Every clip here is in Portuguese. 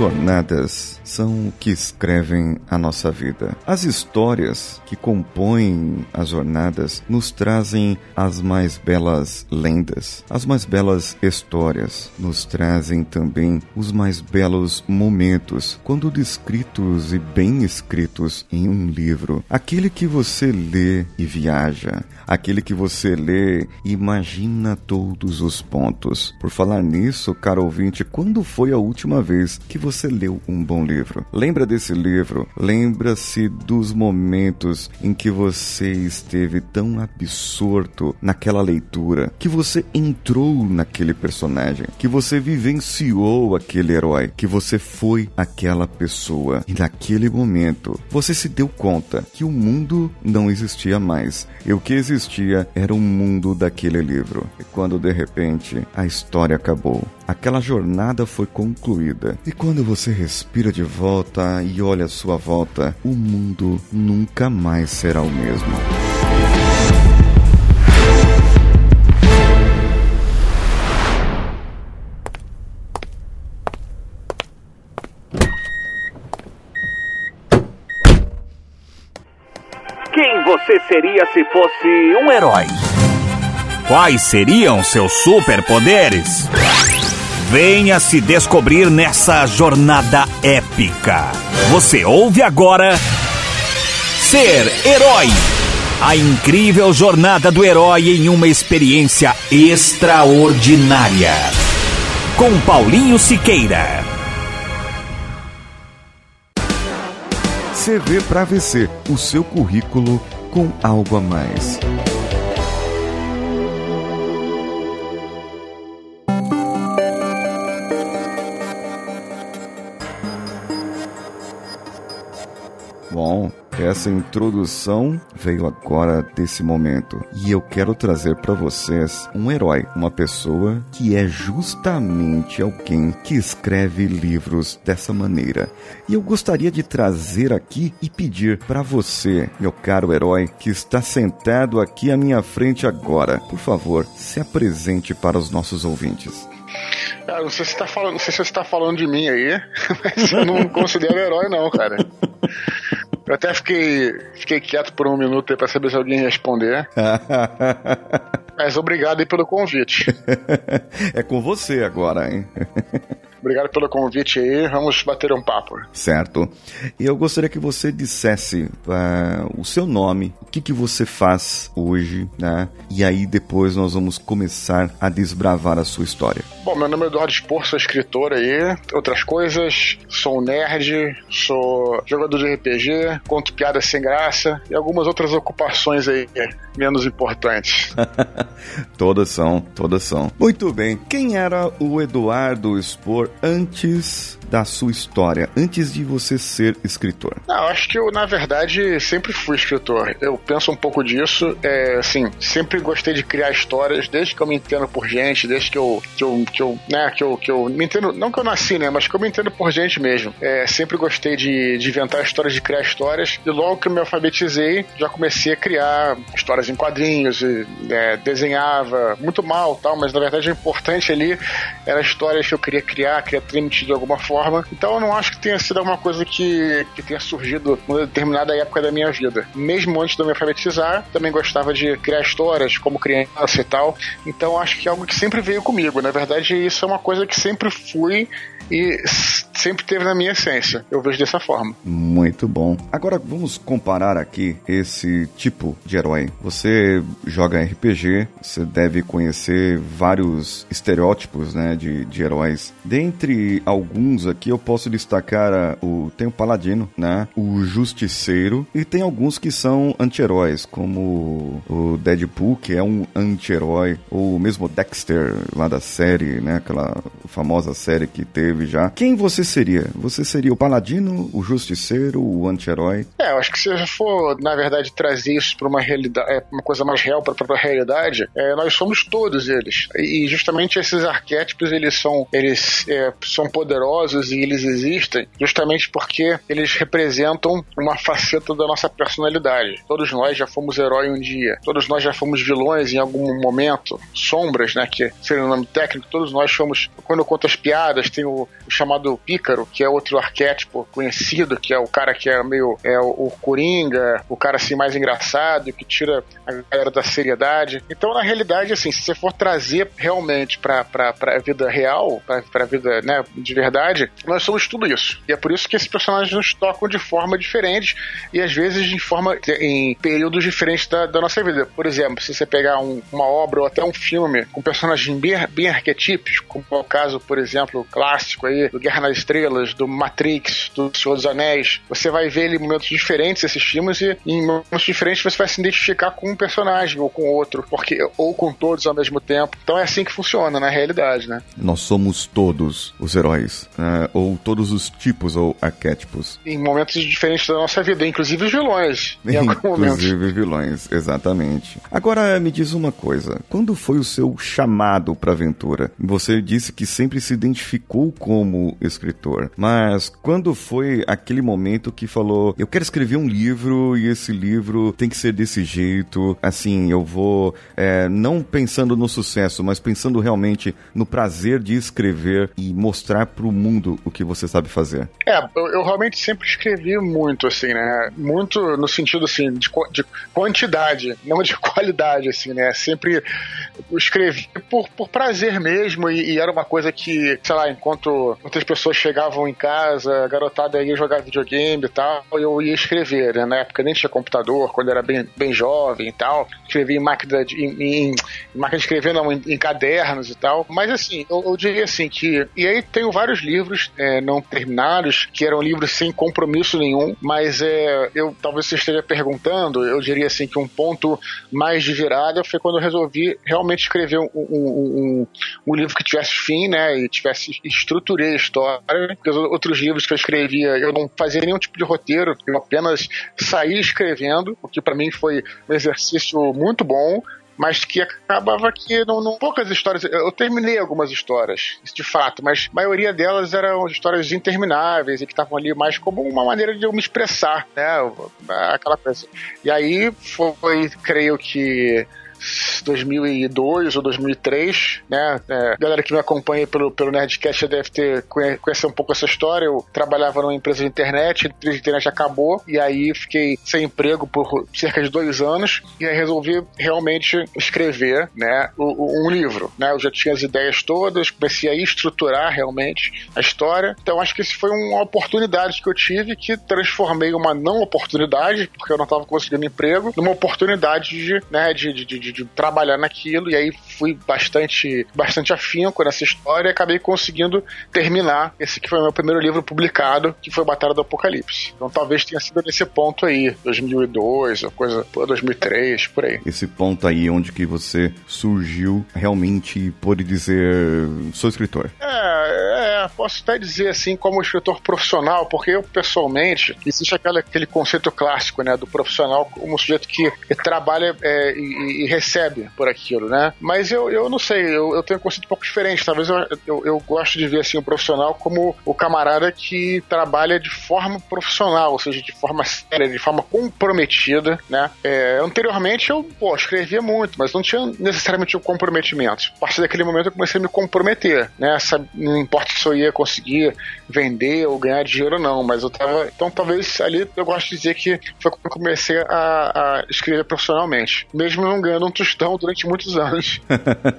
jornadas são o que escrevem a nossa vida. As histórias que compõem as jornadas nos trazem as mais belas lendas, as mais belas histórias, nos trazem também os mais belos momentos, quando descritos e bem escritos em um livro. Aquele que você lê e viaja, aquele que você lê e imagina todos os pontos. Por falar nisso, caro ouvinte, quando foi a última vez que você leu um bom livro? Lembra desse livro? Lembra-se dos momentos em que você esteve tão absorto naquela leitura, que você entrou naquele personagem, que você vivenciou aquele herói, que você foi aquela pessoa. E naquele momento, você se deu conta que o mundo não existia mais. E o que existia era o mundo daquele livro. E quando de repente a história acabou, aquela jornada foi concluída. E quando você respira de volta e olha à sua volta, o mundo nunca mais será o mesmo. Quem você seria se fosse um herói? Quais seriam seus superpoderes? Venha se descobrir nessa jornada épica. Você ouve agora Ser Herói. A incrível jornada do herói em uma experiência extraordinária. Com Paulinho Siqueira. CV para VC, o seu currículo com algo a mais. Bom, essa introdução veio agora desse momento e eu quero trazer para vocês um herói, uma pessoa que é justamente alguém que escreve livros dessa maneira. E eu gostaria de trazer aqui e pedir para você, meu caro herói, que está sentado aqui à minha frente agora, por favor, se apresente para os nossos ouvintes. Cara, não sei se você tá falando, se você tá falando de mim aí, mas eu não considero herói não, cara. Eu até fiquei, fiquei quieto por um minuto pra saber se alguém responder. Mas obrigado aí pelo convite. é com você agora, hein? Obrigado pelo convite aí, vamos bater um papo. Certo. E eu gostaria que você dissesse uh, o seu nome, o que, que você faz hoje, né? E aí depois nós vamos começar a desbravar a sua história. Bom, meu nome é Eduardo Spor, sou escritor aí, outras coisas, sou um nerd, sou jogador de RPG, conto piadas sem graça e algumas outras ocupações aí menos importantes. todas são, todas são. Muito bem, quem era o Eduardo Spor antes da sua história, antes de você ser escritor? Não, acho que eu, na verdade, sempre fui escritor. Eu penso um pouco disso. É, assim, sempre gostei de criar histórias, desde que eu me entendo por gente, desde que eu, que eu, que eu, né, que eu, que eu me entendo, não que eu nasci, né, mas que eu me entendo por gente mesmo. É, sempre gostei de, de inventar histórias, de criar histórias, e logo que eu me alfabetizei, já comecei a criar histórias em quadrinhos, e, é, desenhava muito mal tal, mas na verdade o importante ali era histórias que eu queria criar, queria transmitir de alguma forma então eu não acho que tenha sido alguma coisa que, que tenha surgido numa determinada época da minha vida. Mesmo antes de eu me alfabetizar, também gostava de criar histórias como criança e tal. Então acho que é algo que sempre veio comigo. Na verdade, isso é uma coisa que sempre fui e sempre teve na minha essência. Eu vejo dessa forma. Muito bom. Agora vamos comparar aqui esse tipo de herói. Você joga RPG, você deve conhecer vários estereótipos, né, de, de heróis. Dentre alguns aqui eu posso destacar o tem o paladino, né, o justiceiro e tem alguns que são anti-heróis, como o Deadpool, que é um anti-herói, ou mesmo Dexter lá da série, né, aquela famosa série que teve já. Quem você seria? Você seria o paladino, o justiceiro, o anti-herói? É, eu acho que se eu for, na verdade, trazer isso para uma realidade, é, uma coisa mais real para a própria realidade, é, nós somos todos eles. E justamente esses arquétipos, eles são, eles é, são poderosos e eles existem justamente porque eles representam uma faceta da nossa personalidade. Todos nós já fomos herói um dia, todos nós já fomos vilões em algum momento, sombras, né, que seria o nome técnico, todos nós fomos, quando eu conto as piadas, tem o, o chamado pico Ícaro, que é outro arquétipo conhecido, que é o cara que é meio é o, Coringa, o cara assim mais engraçado, que tira a galera da seriedade. Então, na realidade, assim, se você for trazer realmente pra, pra, pra vida real, pra, pra vida né, de verdade, nós somos tudo isso. E é por isso que esses personagens nos tocam de forma diferente e às vezes de forma em períodos diferentes da, da nossa vida. Por exemplo, se você pegar um, uma obra ou até um filme com personagens bem, bem arquetípicos, como é o caso, por exemplo, clássico aí do Guerra nas Estrelas, do Matrix, do Senhor dos Anéis, você vai ver ele em momentos diferentes esses filmes e em momentos diferentes você vai se identificar com um personagem ou com outro, porque ou com todos ao mesmo tempo. Então é assim que funciona na realidade, né? Nós somos todos os heróis, né? ou todos os tipos ou arquétipos. Em momentos diferentes da nossa vida, inclusive os vilões. inclusive vilões, exatamente. Agora me diz uma coisa: quando foi o seu chamado para aventura? Você disse que sempre se identificou como escritor, mas quando foi aquele momento que falou: eu quero escrever um livro e esse livro tem que ser desse jeito, assim, eu vou é, não pensando no sucesso, mas pensando realmente no prazer de escrever e mostrar para o mundo o que você sabe fazer? É, eu, eu, realmente sempre escrevi muito, assim, né? Muito no sentido, assim, de, de quantidade, não de qualidade, assim, né? Sempre escrevi por, por prazer mesmo e, e, era uma coisa que, sei lá, enquanto outras pessoas chegavam em casa, a garotada ia jogar videogame e tal, eu ia escrever, né? Na época nem tinha computador, quando era bem, bem jovem e tal, escrevia em máquina de, em, em, máquina de escrever, não, em, em, cadernos e tal, mas assim, eu, eu, diria assim que, e aí tenho vários livros é, não terminados, que eram livros sem compromisso nenhum, mas é, eu talvez você esteja perguntando, eu diria assim que um ponto mais de virada foi quando eu resolvi realmente escrever um, um, um, um livro que tivesse fim, né, e tivesse estruturei a história, porque os outros livros que eu escrevia, eu não fazia nenhum tipo de roteiro, eu apenas saía escrevendo, o que para mim foi um exercício muito bom, mas que acabava que não, não, poucas histórias. Eu terminei algumas histórias, de fato, mas a maioria delas eram histórias intermináveis e que estavam ali mais como uma maneira de eu me expressar, né? Aquela coisa. E aí foi, creio que 2002 ou 2003, né? É, galera que me acompanha pelo, pelo Nerdcast já deve ter conhecer um pouco essa história. Eu trabalhava numa empresa de internet, a empresa de internet acabou e aí fiquei sem emprego por cerca de dois anos e aí resolvi realmente escrever, né? Um livro, né? Eu já tinha as ideias todas, comecei a estruturar realmente a história. Então acho que isso foi uma oportunidade que eu tive que transformei uma não oportunidade, porque eu não estava conseguindo emprego, numa oportunidade de, né, de, de, de de, de, trabalhar naquilo, e aí fui bastante, bastante afinco nessa história e acabei conseguindo terminar esse que foi o meu primeiro livro publicado, que foi Batalha do Apocalipse. Então talvez tenha sido nesse ponto aí, 2002, ou coisa, 2003, por aí. Esse ponto aí onde que você surgiu realmente pode dizer sou escritor. É, é, posso até dizer assim como escritor profissional, porque eu pessoalmente existe aquele, aquele conceito clássico, né, do profissional como um sujeito que trabalha é, e, e recebe por aquilo, né? Mas eu, eu não sei, eu, eu tenho um conceito um pouco diferente. Talvez eu, eu, eu gosto de ver assim o profissional como o camarada que trabalha de forma profissional, ou seja, de forma séria, de forma comprometida, né? É, anteriormente eu, pô, escrevia muito, mas não tinha necessariamente o um comprometimento. A partir daquele momento eu comecei a me comprometer, né? Não importa se eu ia conseguir vender ou ganhar dinheiro ou não, mas eu tava. Então talvez ali eu gosto de dizer que foi quando eu comecei a, a escrever profissionalmente. Mesmo não ganhando um tostão durante muitos anos.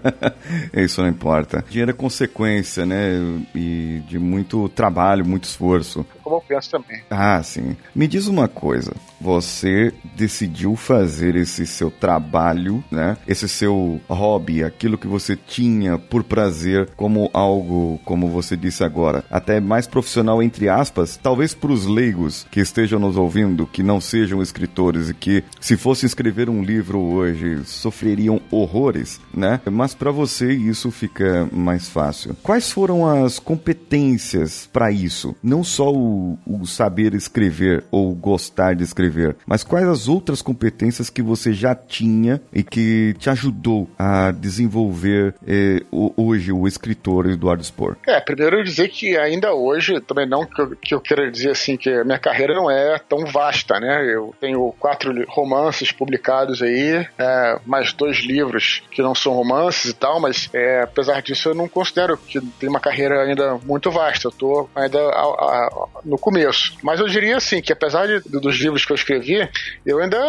Isso não importa. Dinheiro é consequência, né? E de muito trabalho, muito esforço. Como eu penso também. Ah, sim. Me diz uma coisa. Você decidiu fazer esse seu trabalho, né? Esse seu hobby, aquilo que você tinha por prazer, como algo, como você disse agora, até mais profissional entre aspas, talvez para os leigos que estejam nos ouvindo, que não sejam escritores e que se fosse escrever um livro hoje sofreriam horrores, né? Mas para você isso fica mais fácil. Quais foram as competências para isso? Não só o, o, saber escrever ou gostar de escrever, mas quais as outras competências que você já tinha e que te ajudou a desenvolver eh, hoje o escritor Eduardo Spor? É, primeiro dizer que ainda hoje, também não que eu, que eu queira dizer assim, que a minha carreira não é tão vasta, né? Eu tenho quatro romances publicados aí, é, mais dois livros que não são romances e tal, mas é, apesar disso eu não considero que tem uma carreira ainda muito vasta. Eu tô ainda a, a, no começo. Mas eu diria assim, que apesar de, dos livros que eu escrevi, eu ainda,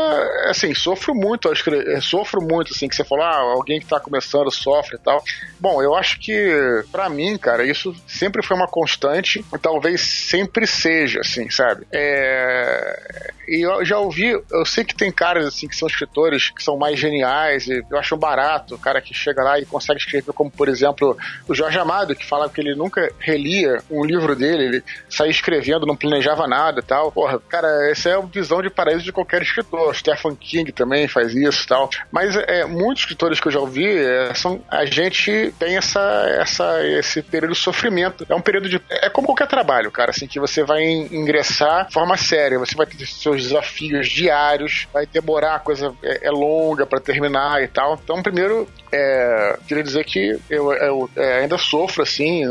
assim, sofro muito ao escrever, sofro muito, assim, que você falou, ah, alguém que tá começando sofre e tal. Bom, eu acho que, para mim, cara, isso sempre foi uma constante e talvez sempre seja, assim, sabe? É... E eu já ouvi, eu sei que tem caras, assim, que são escritores que são mais geniais e eu acho barato o cara que chega lá e consegue escrever, como, por exemplo, o Jorge Amado, que fala que ele nunca relia um livro dele, ele saía escrevendo, não planejava nada e tal. Porra, cara, essa é a visão de paraíso de qualquer escritor. Stephen King também faz isso e tal. Mas é, muitos escritores que eu já ouvi, é, são, a gente tem essa, essa, esse período de sofrimento. É um período de. É como qualquer trabalho, cara, assim, que você vai ingressar de forma séria. Você vai ter seus desafios diários, vai demorar, a coisa é, é longa para terminar e tal. Então, primeiro, é, queria dizer que eu, eu é, ainda sofro, assim.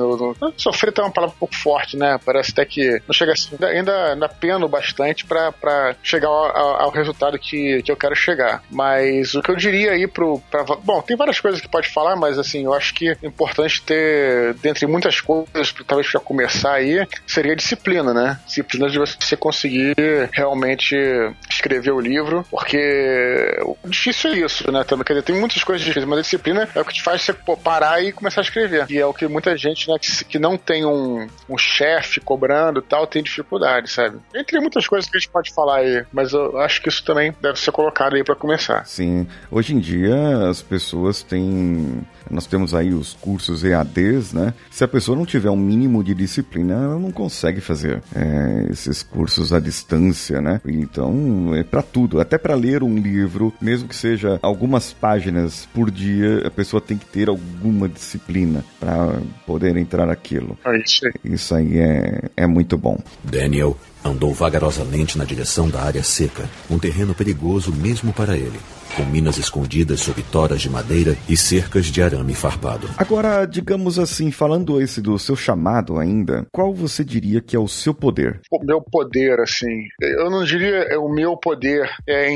Sofrer tá uma palavra um pouco forte, né? Parece até que não chega assim. Ainda, ainda peno bastante para chegar ao, ao, resultado que, que eu quero chegar. Mas o que eu diria aí pro. Pra, bom, tem várias coisas que pode falar, mas assim, eu acho que é importante ter, dentre muitas coisas, talvez para começar aí, seria disciplina, né? Disciplina de você conseguir realmente escrever o livro, porque o difícil é isso, né? Também, quer dizer, tem muitas coisas difíceis, mas disciplina é o que te faz você parar e começar a escrever. E é o que muita gente, né, que, que não tem um, um chefe cobrando tal, tem dificuldade, sabe? Entre muitas coisas que a gente pode falar aí, mas eu acho que isso também deve ser colocado aí para começar. Sim. Hoje em dia as pessoas têm nós temos aí os cursos EADs, né? Se a pessoa não tiver um mínimo de disciplina, ela não consegue fazer é, esses cursos à distância, né? Então, é para tudo, até para ler um livro, mesmo que seja algumas páginas por dia, a pessoa tem que ter alguma disciplina para poder entrar naquilo. É isso aí. Isso aí é, é muito bom. Daniel andou vagarosamente na direção da área seca, um terreno perigoso mesmo para ele com minas escondidas sob toras de madeira e cercas de arame farpado. Agora, digamos assim, falando esse do seu chamado ainda, qual você diria que é o seu poder? O meu poder, assim, eu não diria é o meu poder é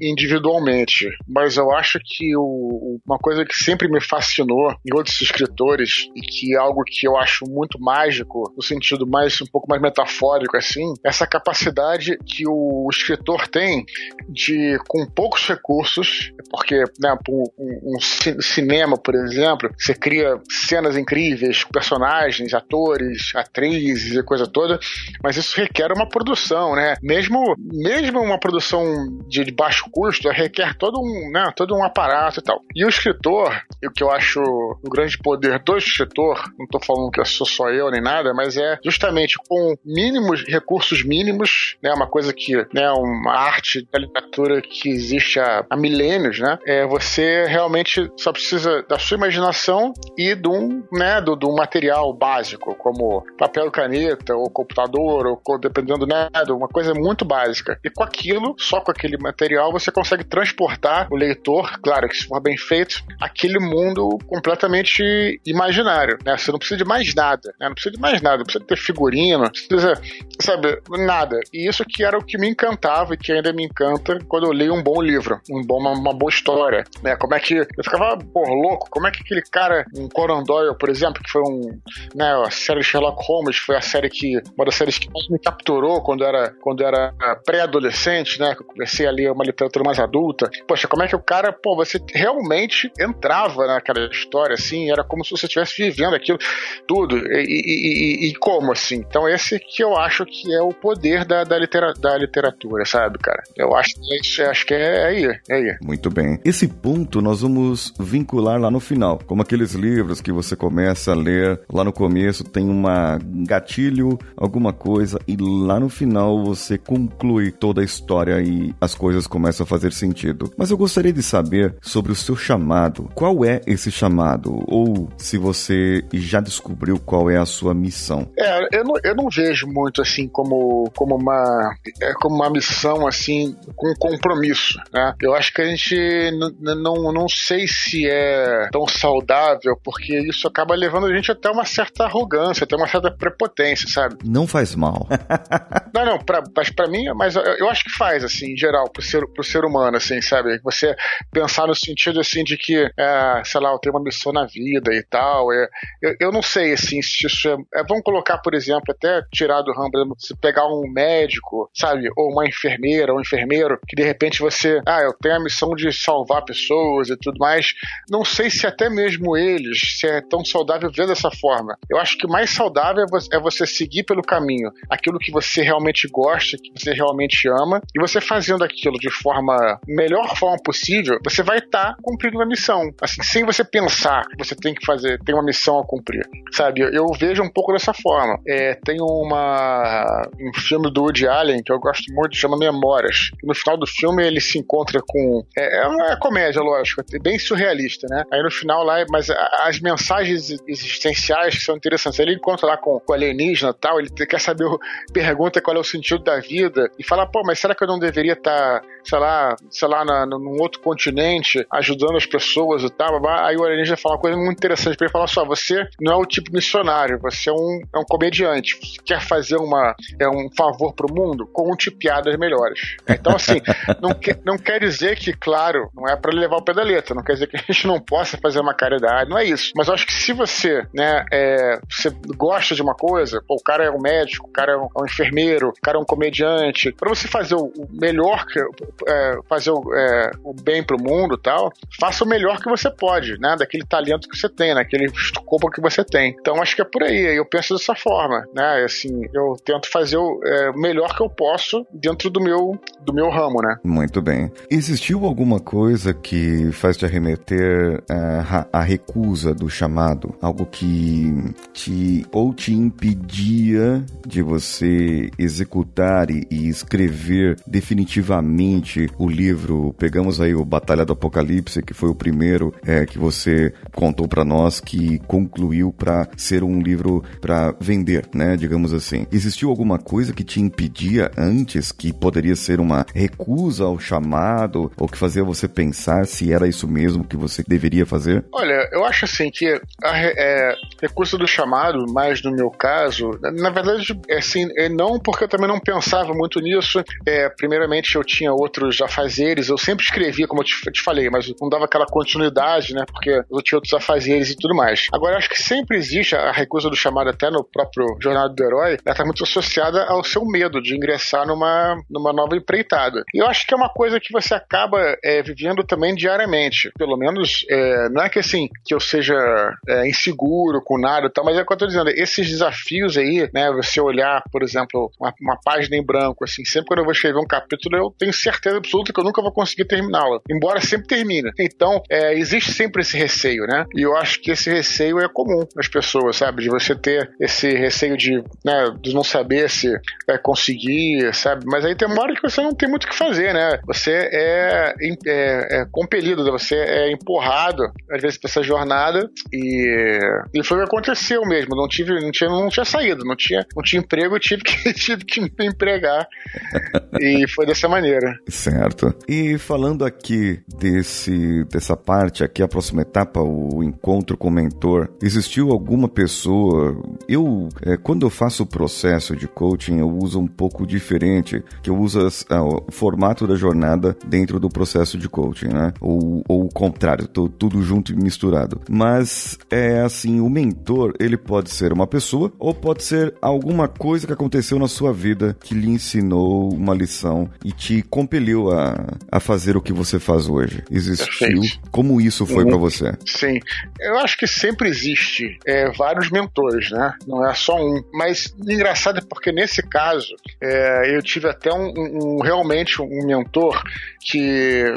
individualmente, mas eu acho que o, uma coisa que sempre me fascinou em outros escritores e que é algo que eu acho muito mágico, no sentido mais um pouco mais metafórico assim, essa capacidade que o escritor tem de com poucos recursos recursos, porque, né, um, um, cinema, por exemplo, você cria cenas incríveis, personagens, atores, atrizes e coisa toda, mas isso requer uma produção, né? Mesmo, mesmo uma produção de, de baixo custo, requer todo um, né, todo um aparato e tal. E o escritor, o que eu acho o grande poder do escritor, não estou falando que sou só eu nem nada, mas é justamente com mínimos recursos mínimos, né, uma coisa que, né, uma arte da literatura que existe há milênios, né? É, você realmente só precisa da sua imaginação e de um, né, do, material básico, como papel, caneta, ou computador, ou dependendo, né, de uma coisa muito básica. E com aquilo, só com aquele material, você consegue transportar o leitor, claro que se for bem feito, aquele mundo completamente imaginário, né? Você não precisa de mais nada, né? Não precisa de mais nada, não precisa ter figurino, não precisa, sabe, nada. E isso que era o que me encantava e que ainda me encanta quando eu leio um bom livro, um uma, uma, boa história, né? Como é que eu ficava, pô, louco, como é que aquele cara, um Conan Doyle, por exemplo, que foi um, né, a série Sherlock Holmes, foi a série que, uma das séries que mais me capturou quando era, quando era pré-adolescente, né? Que eu comecei a ler uma literatura mais adulta. Poxa, como é que o cara, pô, você realmente entrava naquela história, assim, era como se você estivesse vivendo aquilo tudo. E, e, e, e, como, assim? Então esse que eu acho que é o poder da, da, litera, da literatura, sabe, cara? Eu acho é, acho que é aí, aí. Muito bem. Esse ponto nós vamos vincular lá no final. Como aqueles livros que você começa a ler lá no começo, tem uma gatilho, alguma coisa, e lá no final você conclui toda a história e as coisas começam a fazer sentido. Mas eu gostaria de saber sobre o seu chamado. Qual é esse chamado? Ou se você já descobriu qual é a sua missão? É, eu não, eu não vejo muito assim como, como, uma, é, como uma missão assim com compromisso. Né? Eu acho que a gente não, não sei se é tão saudável, porque isso acaba levando a gente até uma certa arrogância, até uma certa prepotência, sabe? Não faz mal. não, não, pra, mas pra mim, mas eu acho que faz, assim, em geral, pro ser, pro ser humano, assim, sabe? Você pensar no sentido, assim, de que, é, sei lá, eu tenho uma missão na vida e tal. É, eu, eu não sei, assim, se isso é, é, Vamos colocar, por exemplo, até tirar do ramo, se pegar um médico, sabe? Ou uma enfermeira, ou um enfermeiro, que de repente você, ah, eu tenho a missão de salvar pessoas e tudo mais. Não sei se até mesmo eles, se é tão saudável ver dessa forma. Eu acho que mais saudável é você seguir pelo caminho aquilo que você realmente gosta, que você realmente ama, e você fazendo aquilo de forma melhor forma possível, você vai estar tá cumprindo uma missão. Assim, sem você pensar que você tem que fazer, tem uma missão a cumprir. Sabe? Eu, eu vejo um pouco dessa forma. É, tem uma um filme do Woody Allen que eu gosto muito, chama Memórias. No final do filme ele se encontra com é, é uma comédia, lógico, bem surrealista, né? Aí no final lá, mas as mensagens existenciais que são interessantes. Ele encontra lá com, com o alienígena tal, ele quer saber, pergunta qual é o sentido da vida e fala, pô, mas será que eu não deveria estar, tá, sei lá, sei lá, na, num outro continente, ajudando as pessoas e tal? Aí o alienígena fala uma coisa muito interessante pra ele falar só, você não é o tipo missionário, você é um, é um comediante, você quer fazer uma, é um favor pro mundo, conte piadas melhores. Então, assim, não, que, não quer dizer que, claro, não é para levar o pé da letra, não quer dizer que a gente não possa fazer uma caridade, não é isso. Mas eu acho que se você, né, é, você gosta de uma coisa, pô, o cara é um médico, o cara é um, é um enfermeiro, o cara é um comediante, para você fazer o, o melhor, é, fazer o, é, o bem pro mundo tal, faça o melhor que você pode, né, daquele talento que você tem, naquele corpo que você tem. Então acho que é por aí, eu penso dessa forma, né, assim, eu tento fazer o é, melhor que eu posso dentro do meu, do meu ramo, né. Muito bem. Existiu alguma coisa que faz te arremeter uh, a recusa do chamado? Algo que te ou te impedia de você executar e, e escrever definitivamente o livro? Pegamos aí o Batalha do Apocalipse, que foi o primeiro é, que você contou para nós, que concluiu para ser um livro para vender, né? Digamos assim. Existiu alguma coisa que te impedia antes, que poderia ser uma recusa ao chamado, ou que fazia você pensar se era isso mesmo que você deveria fazer? Olha, eu acho assim que a é, recurso do chamado, mais no meu caso, na verdade, é assim, é não porque eu também não pensava muito nisso. É, primeiramente, eu tinha outros afazeres, eu sempre escrevia, como eu te, te, falei, mas não dava aquela continuidade, né? Porque eu tinha outros afazeres e tudo mais. Agora, acho que sempre existe a recusa do chamado, até no próprio Jornada do Herói, ela está muito associada ao seu medo de ingressar numa, numa nova empreitada. E eu acho que é uma coisa que você acaba é, vivendo também diariamente. Pelo menos, é, não é que assim, que eu seja é, inseguro com nada e tal, mas é o que eu tô dizendo, esses desafios aí, né, você olhar, por exemplo, uma, uma página em branco, assim, sempre quando eu vou escrever um capítulo, eu tenho certeza absoluta que eu nunca vou conseguir terminá-la, embora sempre termine. Então, é, existe sempre esse receio, né? E eu acho que esse receio é comum nas pessoas, sabe? De você ter esse receio de, né, de não saber se vai conseguir, sabe? Mas aí tem uma hora que você não tem muito o que fazer, né? Você é, é, é compelido, você é empurrado, às vezes, pra essa jornada e, e foi o que aconteceu mesmo. Não tive, não tinha, não tinha saído, não tinha, não tinha emprego, eu tive que, tive que me empregar. e foi dessa maneira. Certo. E falando aqui desse, dessa parte, aqui a próxima etapa, o encontro com o mentor, existiu alguma pessoa? Eu, é, quando eu faço o processo de coaching, eu uso um pouco diferente, que eu uso as, ah, o formato da jornada dentro do processo de coaching, né? Ou, ou o contrário, tô, tudo junto e misturado. Mas é assim, o mentor, ele pode ser uma pessoa ou pode ser alguma coisa que aconteceu na sua vida que lhe ensinou uma lição e te compeliu a, a fazer o que você faz hoje. Existiu? Perfeito. Como isso foi para você? Sim, eu acho que sempre existe é, vários mentores, né? Não é só um. Mas engraçado é porque nesse caso é, eu tive até um, um, realmente um mentor que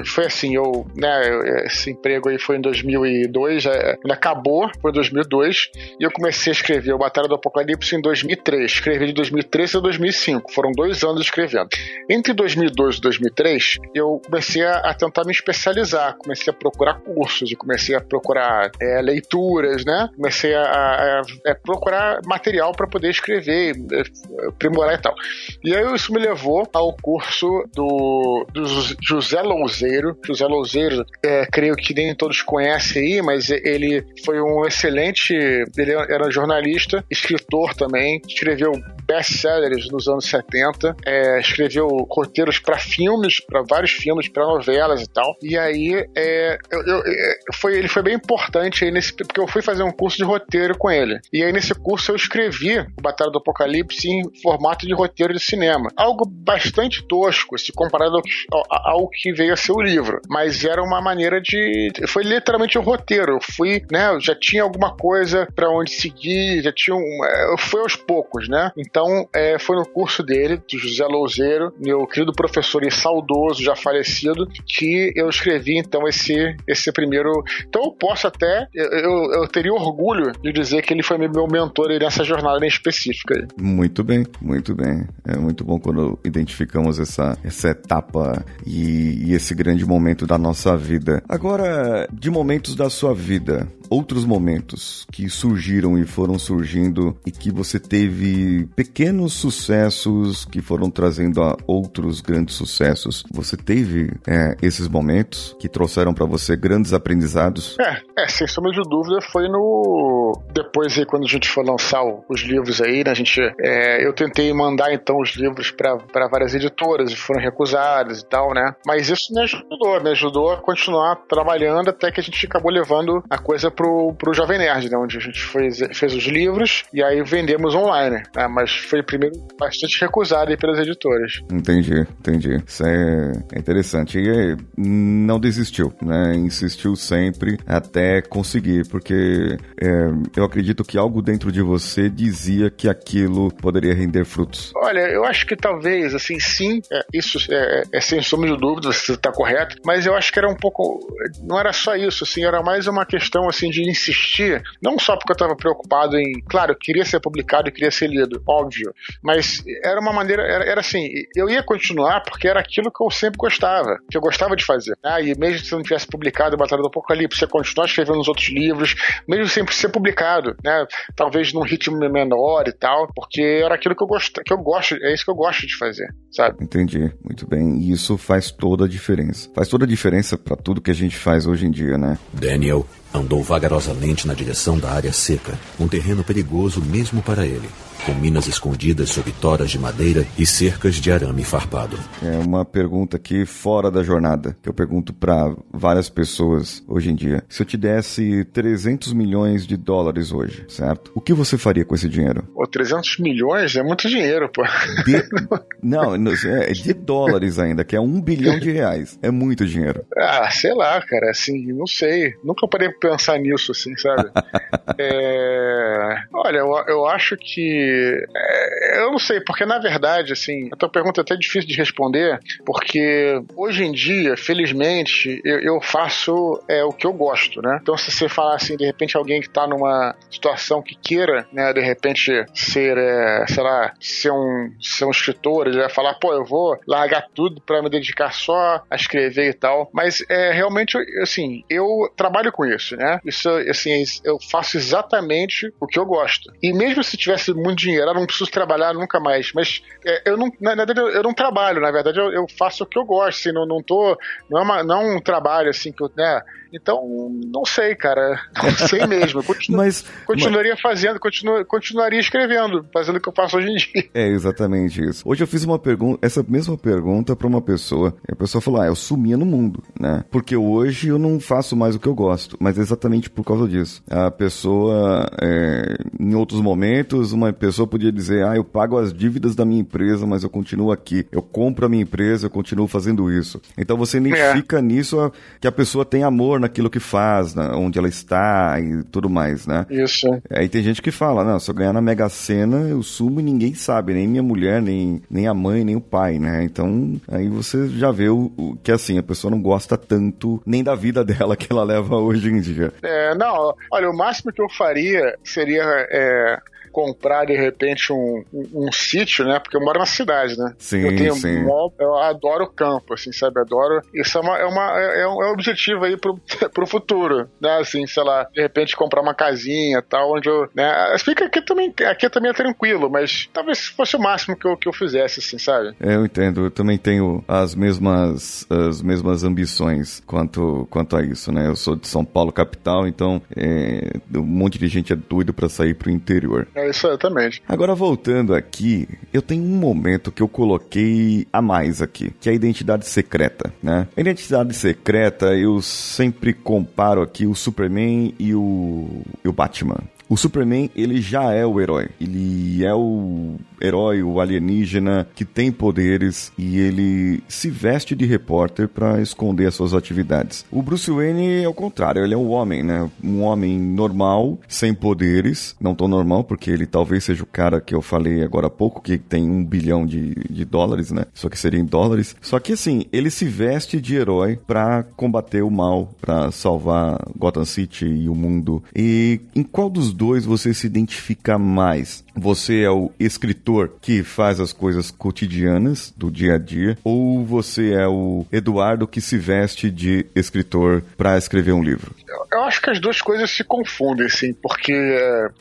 foi assim, eu, né, esse emprego aí foi em 2002, é, acabou foi em 2002, e eu comecei a escrever o Batalha do Apocalipse em 2003. Escrevi de 2003 a 2005, foram dois anos escrevendo. Entre 2002 e 2003, eu comecei a, tentar me especializar, comecei a procurar cursos, e comecei a procurar é, leituras, né? Comecei a, a, a procurar material para poder escrever, é, aprimorar e tal. E aí isso me levou ao curso do, do José Louzeiro. José Louzeiro, é, creio que nem todos conhecem aí, mas ele foi um excelente. Ele era jornalista, escritor também, escreveu best-sellers nos anos 70, é, escreveu roteiros para filmes, para vários filmes, para novelas e tal. E aí, é, eu, eu, é, foi, ele foi bem importante aí nesse, porque eu fui fazer um curso de roteiro com ele. E aí, nesse curso, eu escrevi Batalha do Apocalipse em formato de roteiro de cinema. Algo bastante tosco, se comparado ao, ao que veio a ser o livro. Mas era uma maneira de. Foi literalmente um roteiro. Eu fui, né? Eu já tinha alguma coisa para onde seguir, já tinha um. É, foi aos poucos, né? Então, é, foi no curso dele, do José Louzeiro, meu querido professor e saudoso, já falecido, que eu escrevi então esse, esse primeiro. Então, eu posso até. Eu, eu, eu teria orgulho de dizer que ele foi meu mentor nessa jornada em específica. Muito bem, muito bem. É muito bom quando identificamos essa, essa etapa e, e esse grande momento da nossa vida. Agora, de momentos da sua vida, outros momentos que surgiram e foram surgindo e que você teve pequenos sucessos que foram trazendo a outros grandes sucessos. Você teve é, esses momentos que trouxeram para você grandes aprendizados? É, é, sem sombra de dúvida, foi no. Depois aí, quando a gente for lançar os livros aí, né, a gente. É, eu tentei mandar então os livros para várias editoras e foram recusadas e tal, né? Mas isso me ajudou, me ajudou a continuar trabalhando até que a gente acabou levando a coisa pro, pro Jovem Nerd, né? Onde a gente fez, fez os livros e aí vendemos online, né? Mas foi primeiro bastante recusado aí pelas editoras. Entendi, entendi. Isso é, é interessante. E não desistiu, né? Insistiu sempre até conseguir, porque é, eu acredito que algo dentro de você dizia que aquilo poderia render frutos. Olha, eu acho que talvez, assim, sim, é, isso é, é, sem sombra de dúvida, você está correto, mas eu acho que era um pouco. Não era só isso, assim, era mais uma questão, assim, de insistir, não só porque eu estava preocupado em. Claro, eu queria ser publicado e queria ser lido, óbvio, mas era uma maneira. Era, era assim, eu ia continuar porque era aquilo que eu sempre gostava, que eu gostava de fazer. Ah, e mesmo se eu não tivesse publicado a Batalha do Apocalipse, você continuar escrevendo os outros livros, mesmo sempre ser publicado, né? Talvez num ritmo menor e tal, porque era aquilo que eu gosto, que eu gosto, é isso que eu gosto de fazer, sabe? Entendi, muito bem. E isso faz toda a diferença. Faz toda a diferença para tudo que a gente faz hoje em dia, né? Daniel andou vagarosamente na direção da área seca, um terreno perigoso mesmo para ele com minas escondidas sob toras de madeira e cercas de arame farpado. É uma pergunta aqui fora da jornada, que eu pergunto para várias pessoas hoje em dia. Se eu te desse 300 milhões de dólares hoje, certo? O que você faria com esse dinheiro? Pô, 300 milhões é muito dinheiro, pô. De... Não, é de dólares ainda, que é um bilhão de reais. É muito dinheiro. Ah, sei lá, cara, assim, não sei. Nunca parei pra pensar nisso, assim, sabe? é... Olha, eu, eu acho que é, eu não sei, porque na verdade, assim, a tua pergunta é até difícil de responder, porque hoje em dia, felizmente, eu, eu faço é, o que eu gosto, né? Então, se você falar assim, de repente, alguém que tá numa situação que queira, né, de repente, ser, é, sei lá, ser um, ser um escritor, ele vai falar, pô, eu vou largar tudo para me dedicar só a escrever e tal. Mas é realmente, assim, eu trabalho com isso, né? Isso, assim, eu faço exatamente o que eu gosto. E mesmo se tivesse muito dinheiro, eu não preciso trabalhar nunca mais. Mas é, eu não, na verdade, eu, eu, não trabalho, na verdade, eu, eu, faço o que eu gosto, assim, não, não tô. Não é, uma, não é um trabalho assim que eu. Né, então, não sei, cara. Não sei mesmo. Continu mas, continuaria mas... fazendo, continu continuaria escrevendo, fazendo o que eu faço hoje em dia. É exatamente isso. Hoje eu fiz uma pergunta, essa mesma pergunta para uma pessoa. E a pessoa falou: Ah, eu sumia no mundo, né? Porque hoje eu não faço mais o que eu gosto. Mas é exatamente por causa disso. A pessoa, é, em outros momentos, uma, pessoa podia dizer, ah, eu pago as dívidas da minha empresa, mas eu continuo aqui. Eu compro a minha empresa, eu continuo fazendo isso. Então você identifica é. nisso que a pessoa tem amor naquilo que faz, né, onde ela está e tudo mais, né? Isso. Aí tem gente que fala, não, se eu ganhar na Mega Sena, eu sumo e ninguém sabe, nem minha mulher, nem, nem a mãe, nem o pai, né? Então, aí você já vê o, o que assim, a pessoa não gosta tanto nem da vida dela que ela leva hoje em dia. É, não, olha, o máximo que eu faria seria é, comprar de repente um, um, um, sítio, né? Porque eu moro na cidade, né? Sim, eu tenho sim. Mó, eu adoro o campo, assim, sabe? Adoro. Isso é, uma, é, uma, é, um, é um objetivo aí pro, pro futuro, né? Assim, sei lá, de repente comprar uma casinha tal, onde eu. Né? Fica aqui também, aqui também é tranquilo, mas talvez fosse o máximo que eu, que eu fizesse, assim, sabe? É, eu entendo. Eu também tenho as mesmas, as mesmas ambições quanto, quanto a isso, né? Eu sou de São Paulo, capital, então é, um monte de gente é doido para sair pro interior. É isso, exatamente. Agora, voltando aqui, eu tenho um momento que eu coloquei a mais aqui, que é a identidade secreta, né? A identidade secreta, eu sempre comparo aqui o Superman e o, e o Batman. O Superman, ele já é o herói. Ele é o herói, o alienígena que tem poderes e ele se veste de repórter para esconder as suas atividades. O Bruce Wayne é o contrário, ele é um homem, né? Um homem normal, sem poderes. Não tão normal, porque ele talvez seja o cara que eu falei agora há pouco, que tem um bilhão de, de dólares, né? Só que seria em dólares. Só que assim, ele se veste de herói para combater o mal, para salvar Gotham City e o mundo. E em qual dos dois você se identifica mais? Você é o escritor que faz as coisas cotidianas do dia a dia, ou você é o Eduardo que se veste de escritor para escrever um livro? Eu, acho que as duas coisas se confundem, sim, porque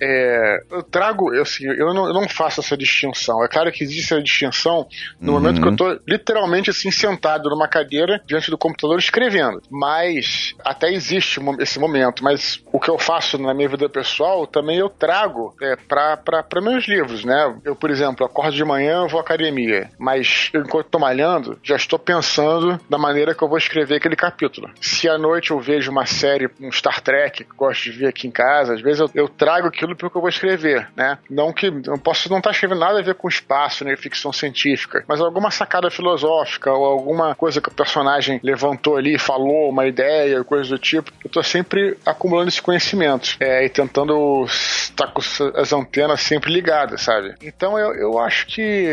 é, eu trago, eu, assim, eu não, eu não, faço essa distinção. É claro que existe essa distinção no uhum. momento que eu estou literalmente assim sentado numa cadeira diante do computador escrevendo. Mas até existe esse momento. Mas o que eu faço na minha vida pessoal também eu trago é, para meus livros, né? Eu, por exemplo, acordo de manhã, vou à academia, mas enquanto estou malhando, já estou pensando na maneira que eu vou escrever aquele capítulo. Se à noite eu vejo uma série, um Star Trek, que gosto de ver aqui em casa, às vezes eu, eu trago aquilo para o que eu vou escrever, né? Não que eu posso não estar tá escrevendo nada a ver com espaço, né, ficção científica, mas alguma sacada filosófica ou alguma coisa que o personagem levantou ali, falou, uma ideia, coisa do tipo. Eu estou sempre acumulando esse conhecimento é, e tentando estar com as antenas sempre ligada, sabe? Então eu, eu acho que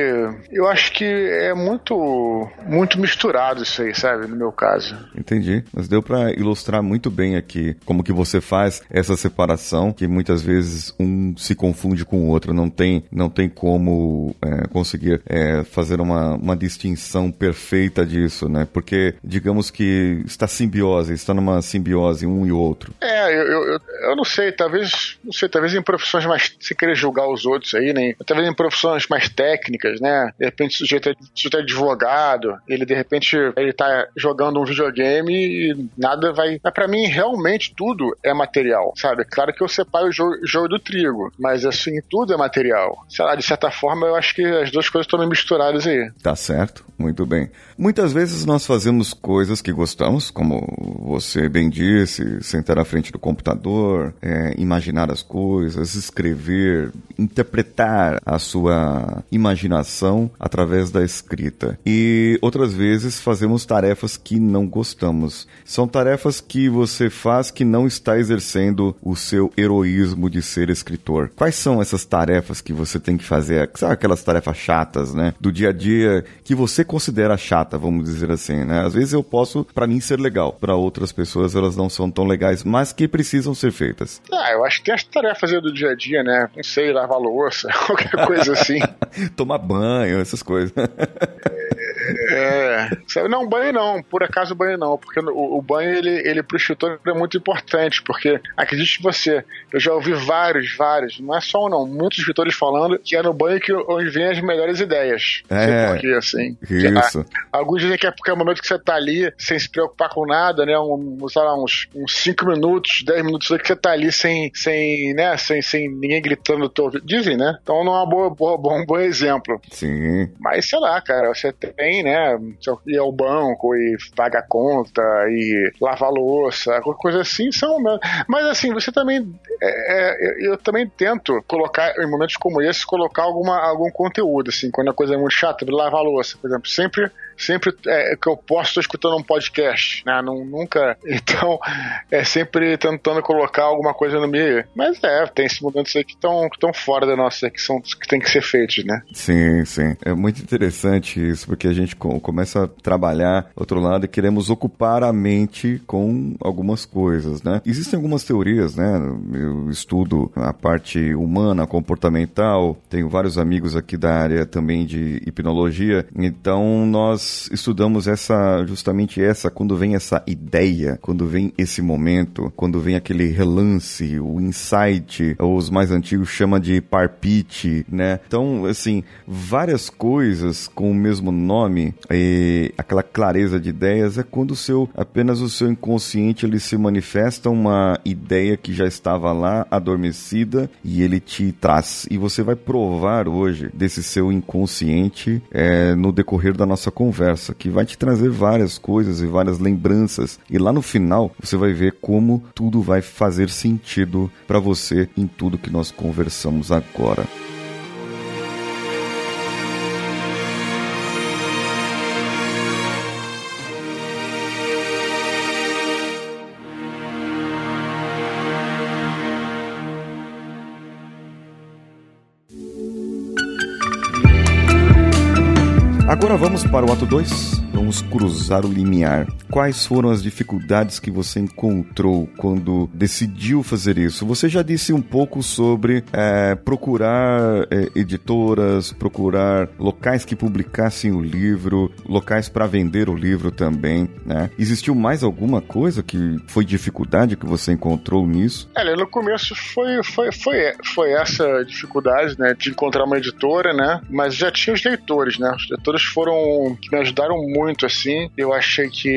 eu acho que é muito muito misturado isso aí, sabe, no meu caso. Entendi, mas deu para ilustrar muito bem aqui como que você faz essa separação, que muitas vezes um se confunde com o outro, não tem não tem como é, conseguir é, fazer uma, uma distinção perfeita disso, né? Porque digamos que está simbiose, está numa simbiose um e outro. É, eu, eu, eu não sei, talvez não sei, talvez em profissões mais se querer julgar os outros aí, né? Talvez em profissões mais técnicas, né? De repente o sujeito é, sujeito é advogado, ele de repente ele tá jogando um videogame e nada vai. Mas pra mim, realmente tudo é material, sabe? Claro que eu separo o jogo, jogo do trigo, mas assim, tudo é material. Sei lá, de certa forma, eu acho que as duas coisas estão misturadas aí. Tá certo, muito bem. Muitas vezes nós fazemos coisas que gostamos, como você bem disse, sentar à frente do computador, é, imaginar as coisas, escrever, a sua imaginação através da escrita. E outras vezes fazemos tarefas que não gostamos. São tarefas que você faz que não está exercendo o seu heroísmo de ser escritor. Quais são essas tarefas que você tem que fazer? Sabe aquelas tarefas chatas, né? Do dia a dia que você considera chata, vamos dizer assim, né? Às vezes eu posso, para mim, ser legal. Para outras pessoas, elas não são tão legais, mas que precisam ser feitas. Ah, eu acho que tem as tarefas do dia a dia, né? Não sei, lavar louça, qualquer coisa assim. Tomar banho, essas coisas. É, não, banho não, por acaso banho não, porque o, o banho ele, ele pro escritor é muito importante, porque acredite você, eu já ouvi vários, vários, não é só um não, muitos escritores falando que é no banho que onde vem as melhores ideias. É, porque, assim. Isso. alguns dizem que é porque é o momento que você tá ali sem se preocupar com nada, né, um, sei lá, uns 5 minutos, 10 minutos que você tá ali sem, sem, né, sem, sem ninguém gritando no teu ouvido. Dizem, né? Então não é uma boa, boa, bom, bom exemplo. Sim. Mas sei lá, cara, você tem, né? E ao banco e paga a conta e lavar louça, coisa assim, são. Mas assim, você também. É, é, eu também tento colocar, em momentos como esse, colocar alguma, algum conteúdo, assim, quando a coisa é muito chata, lavar louça, por exemplo. Sempre sempre é, que eu posso estou escutando um podcast, né? Não, nunca. Então, é sempre tentando colocar alguma coisa no meio. Mas é, tem esses momentos aí que estão que fora da nossa, que são que tem que ser feitos, né? Sim, sim. É muito interessante isso, porque a gente começa a trabalhar outro lado e queremos ocupar a mente com algumas coisas, né? Existem algumas teorias, né? Eu estudo a parte humana, comportamental, tenho vários amigos aqui da área também de hipnologia, então nós estudamos essa justamente essa quando vem essa ideia, quando vem esse momento, quando vem aquele relance, o insight, os mais antigos chama de parpite, né? Então, assim, várias coisas com o mesmo nome, aquela clareza de ideias é quando o seu apenas o seu inconsciente ele se manifesta uma ideia que já estava lá adormecida e ele te traz e você vai provar hoje desse seu inconsciente é, no decorrer da nossa conversa conversa que vai te trazer várias coisas e várias lembranças. E lá no final você vai ver como tudo vai fazer sentido para você em tudo que nós conversamos agora. Agora vamos para o ato 2. Vamos cruzar o limiar. Quais foram as dificuldades que você encontrou quando decidiu fazer isso? Você já disse um pouco sobre é, procurar é, editoras, procurar locais que publicassem o livro, locais para vender o livro também, né? Existiu mais alguma coisa que foi dificuldade que você encontrou nisso? É, no começo foi, foi, foi, foi essa dificuldade, né, de encontrar uma editora, né? Mas já tinha os leitores, né? Os leitores foram que me ajudaram muito, assim. Eu achei que.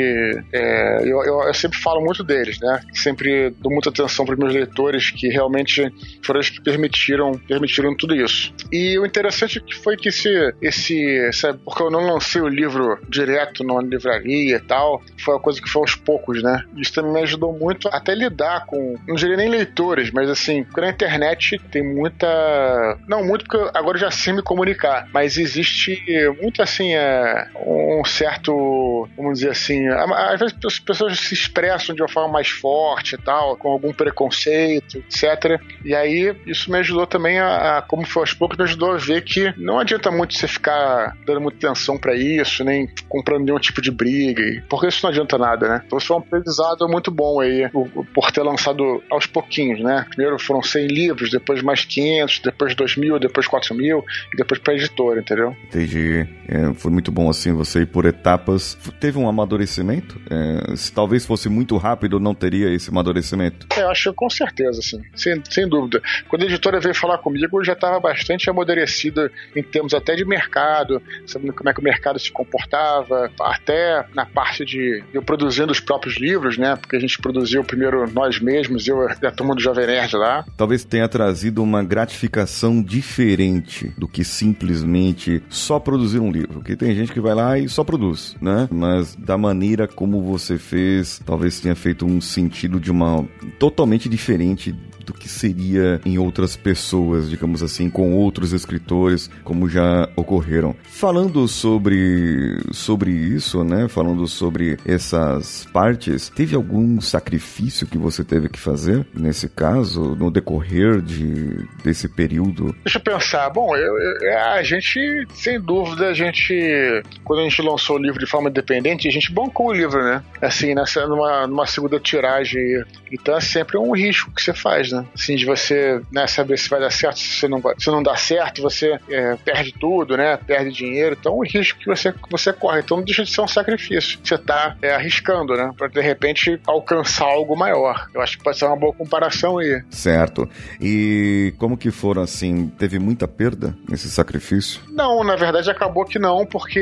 É, eu, eu, eu, sempre falo muito deles, né? Sempre dou muita atenção para meus leitores, que realmente foram os que permitiram, permitiram tudo isso. E o interessante foi que esse. esse sabe, porque eu não lancei o livro direto na livraria e tal, foi uma coisa que foi aos poucos, né? Isso também me ajudou muito até lidar com. Não diria nem leitores, mas assim, porque na internet tem muita. Não muito, porque agora eu já sei me comunicar, mas existe muito assim, é, um certo, vamos dizer assim, às vezes as pessoas se expressam de uma forma mais forte e tal, com algum preconceito, etc. E aí isso me ajudou também a, a como foi aos poucos, me ajudou a ver que não adianta muito você ficar dando muita atenção para isso, nem comprando nenhum tipo de briga, porque isso não adianta nada, né? Então isso foi um aprendizado muito bom aí, por ter lançado aos pouquinhos, né? Primeiro foram 100 livros, depois mais 500, depois 2 mil, depois 4 mil, e depois pra editora, entendeu? Entendi. É, foi muito bom assim você ir por etapas. Teve um amadurecimento? É, se talvez fosse muito rápido, não teria esse amadurecimento? Eu acho com certeza, assim, sem, sem dúvida. Quando a editora veio falar comigo, eu já estava bastante amadurecida em termos até de mercado, sabendo como é que o mercado se comportava, até na parte de eu produzindo os próprios livros, né? Porque a gente produziu primeiro nós mesmos, eu e a turma do Jovem Nerd lá. Talvez tenha trazido uma gratificação diferente do que simplesmente só produzir um livro. Porque tem gente que vai lá e só produz, né? Mas da maneira como você fez, talvez tenha feito um sentido de uma totalmente diferente do que seria em outras pessoas, digamos assim, com outros escritores, como já ocorreram. Falando sobre sobre isso, né? Falando sobre essas partes, teve algum sacrifício que você teve que fazer nesse caso, no decorrer de desse período? Deixa eu pensar. Bom, eu, eu, a gente, sem dúvida, a gente quando a gente lançou o livro de forma independente, a gente bancou o livro, né? Assim, nessa numa, numa segunda tiragem. Então é sempre um risco que você faz, né? Assim, de você né, saber se vai dar certo, se você não, se não dá certo, você é, perde tudo, né? Perde dinheiro. Então, o risco que você, você corre. Então, não deixa de ser um sacrifício. Você tá é, arriscando, né? Pra de repente alcançar algo maior. Eu acho que pode ser uma boa comparação aí. Certo. E como que foram assim? Teve muita perda nesse sacrifício? Não, na verdade acabou que não, porque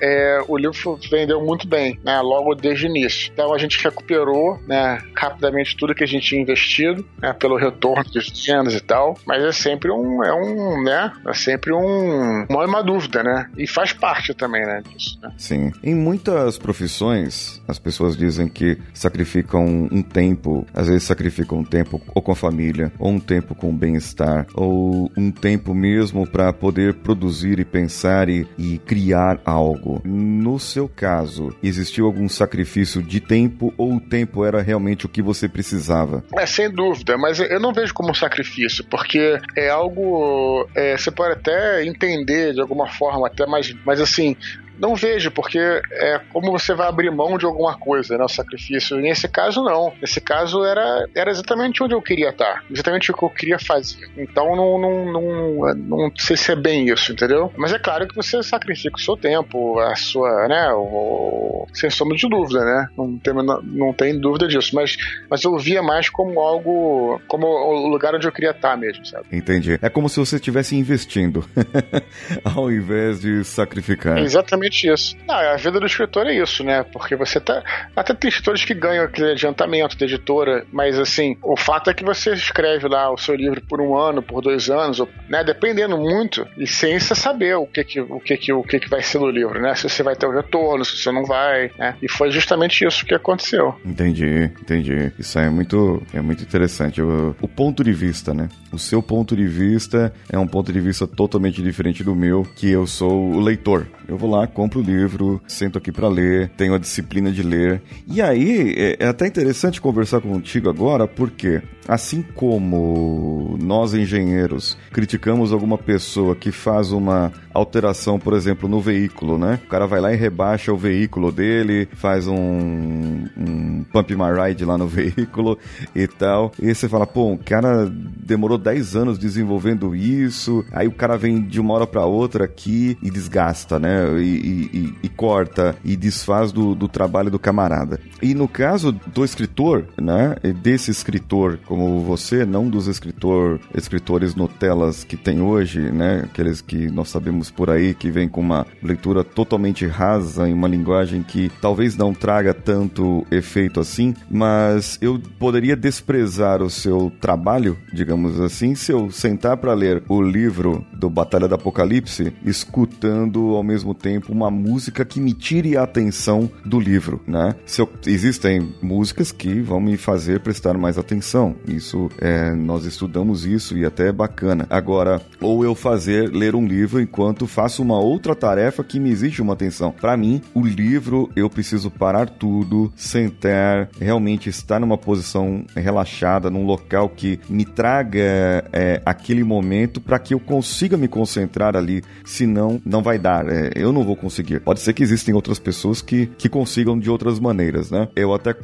é, o livro vendeu muito bem, né? Logo desde o início. Então a gente recuperou, né? Rapidamente tudo que a gente tinha investido, né? Pelo retorno dos vendas e tal, mas é sempre um, é um, né, é sempre um, uma, uma dúvida, né, e faz parte também, né, disso, né? Sim. Em muitas profissões, as pessoas dizem que sacrificam um tempo, às vezes sacrificam um tempo ou com a família, ou um tempo com o bem-estar, ou um tempo mesmo para poder produzir e pensar e, e criar algo. No seu caso, existiu algum sacrifício de tempo ou o tempo era realmente o que você precisava? É, sem dúvida, mas eu não vejo como um sacrifício, porque é algo. É, você pode até entender de alguma forma, até mais. Mas assim, não vejo, porque é como você vai abrir mão de alguma coisa, né? O sacrifício. Nesse caso, não. Nesse caso, era, era exatamente onde eu queria estar. Exatamente o que eu queria fazer. Então, não, não, não, não sei se é bem isso, entendeu? Mas é claro que você sacrifica o seu tempo, a sua, né? O, sem sombra de dúvida, né? Não tem, não, tem dúvida disso. Mas, mas eu via mais como algo, como o lugar onde eu queria estar mesmo, sabe? Entendi. É como se você estivesse investindo, ao invés de sacrificar. É isso. Não, a vida do escritor é isso, né? Porque você tá. Até tem escritores que ganham aquele adiantamento da editora, mas assim, o fato é que você escreve lá o seu livro por um ano, por dois anos, né? Dependendo muito, e sem saber o que que, o que, que, o que, que vai ser no livro, né? Se você vai ter o retorno, se você não vai, né? E foi justamente isso que aconteceu. Entendi, entendi. Isso é muito, é muito interessante. O, o ponto de vista, né? O seu ponto de vista é um ponto de vista totalmente diferente do meu, que eu sou o leitor. Eu vou lá, compro o livro, sento aqui para ler, tenho a disciplina de ler. E aí é, é até interessante conversar contigo agora, porque assim como nós engenheiros criticamos alguma pessoa que faz uma alteração, por exemplo, no veículo, né? O cara vai lá e rebaixa o veículo dele, faz um, um pump my ride lá no veículo e tal. E você fala, pô, o cara demorou 10 anos desenvolvendo isso, aí o cara vem de uma hora para outra aqui e desgasta, né? E, e, e corta e desfaz do, do trabalho do camarada. E no caso do escritor, né? Desse escritor como você, não dos escritor, escritores Nutellas que tem hoje, né? Aqueles que nós sabemos por aí que vem com uma leitura totalmente rasa em uma linguagem que talvez não traga tanto efeito assim, mas eu poderia desprezar o seu trabalho, digamos assim, se eu sentar para ler o livro do Batalha do Apocalipse, escutando ao mesmo tempo uma música que me tire a atenção do livro, né? Eu, existem músicas que vão me fazer prestar mais atenção. Isso é, nós estudamos isso e até é bacana. Agora, ou eu fazer ler um livro enquanto faço uma outra tarefa que me exige uma atenção. Para mim, o livro eu preciso parar tudo, sentar, realmente estar numa posição relaxada, num local que me traga é, aquele momento para que eu consiga me concentrar ali. Senão, não vai dar. É, eu não vou conseguir. Pode ser que existem outras pessoas que, que consigam de outras maneiras, né? Eu até,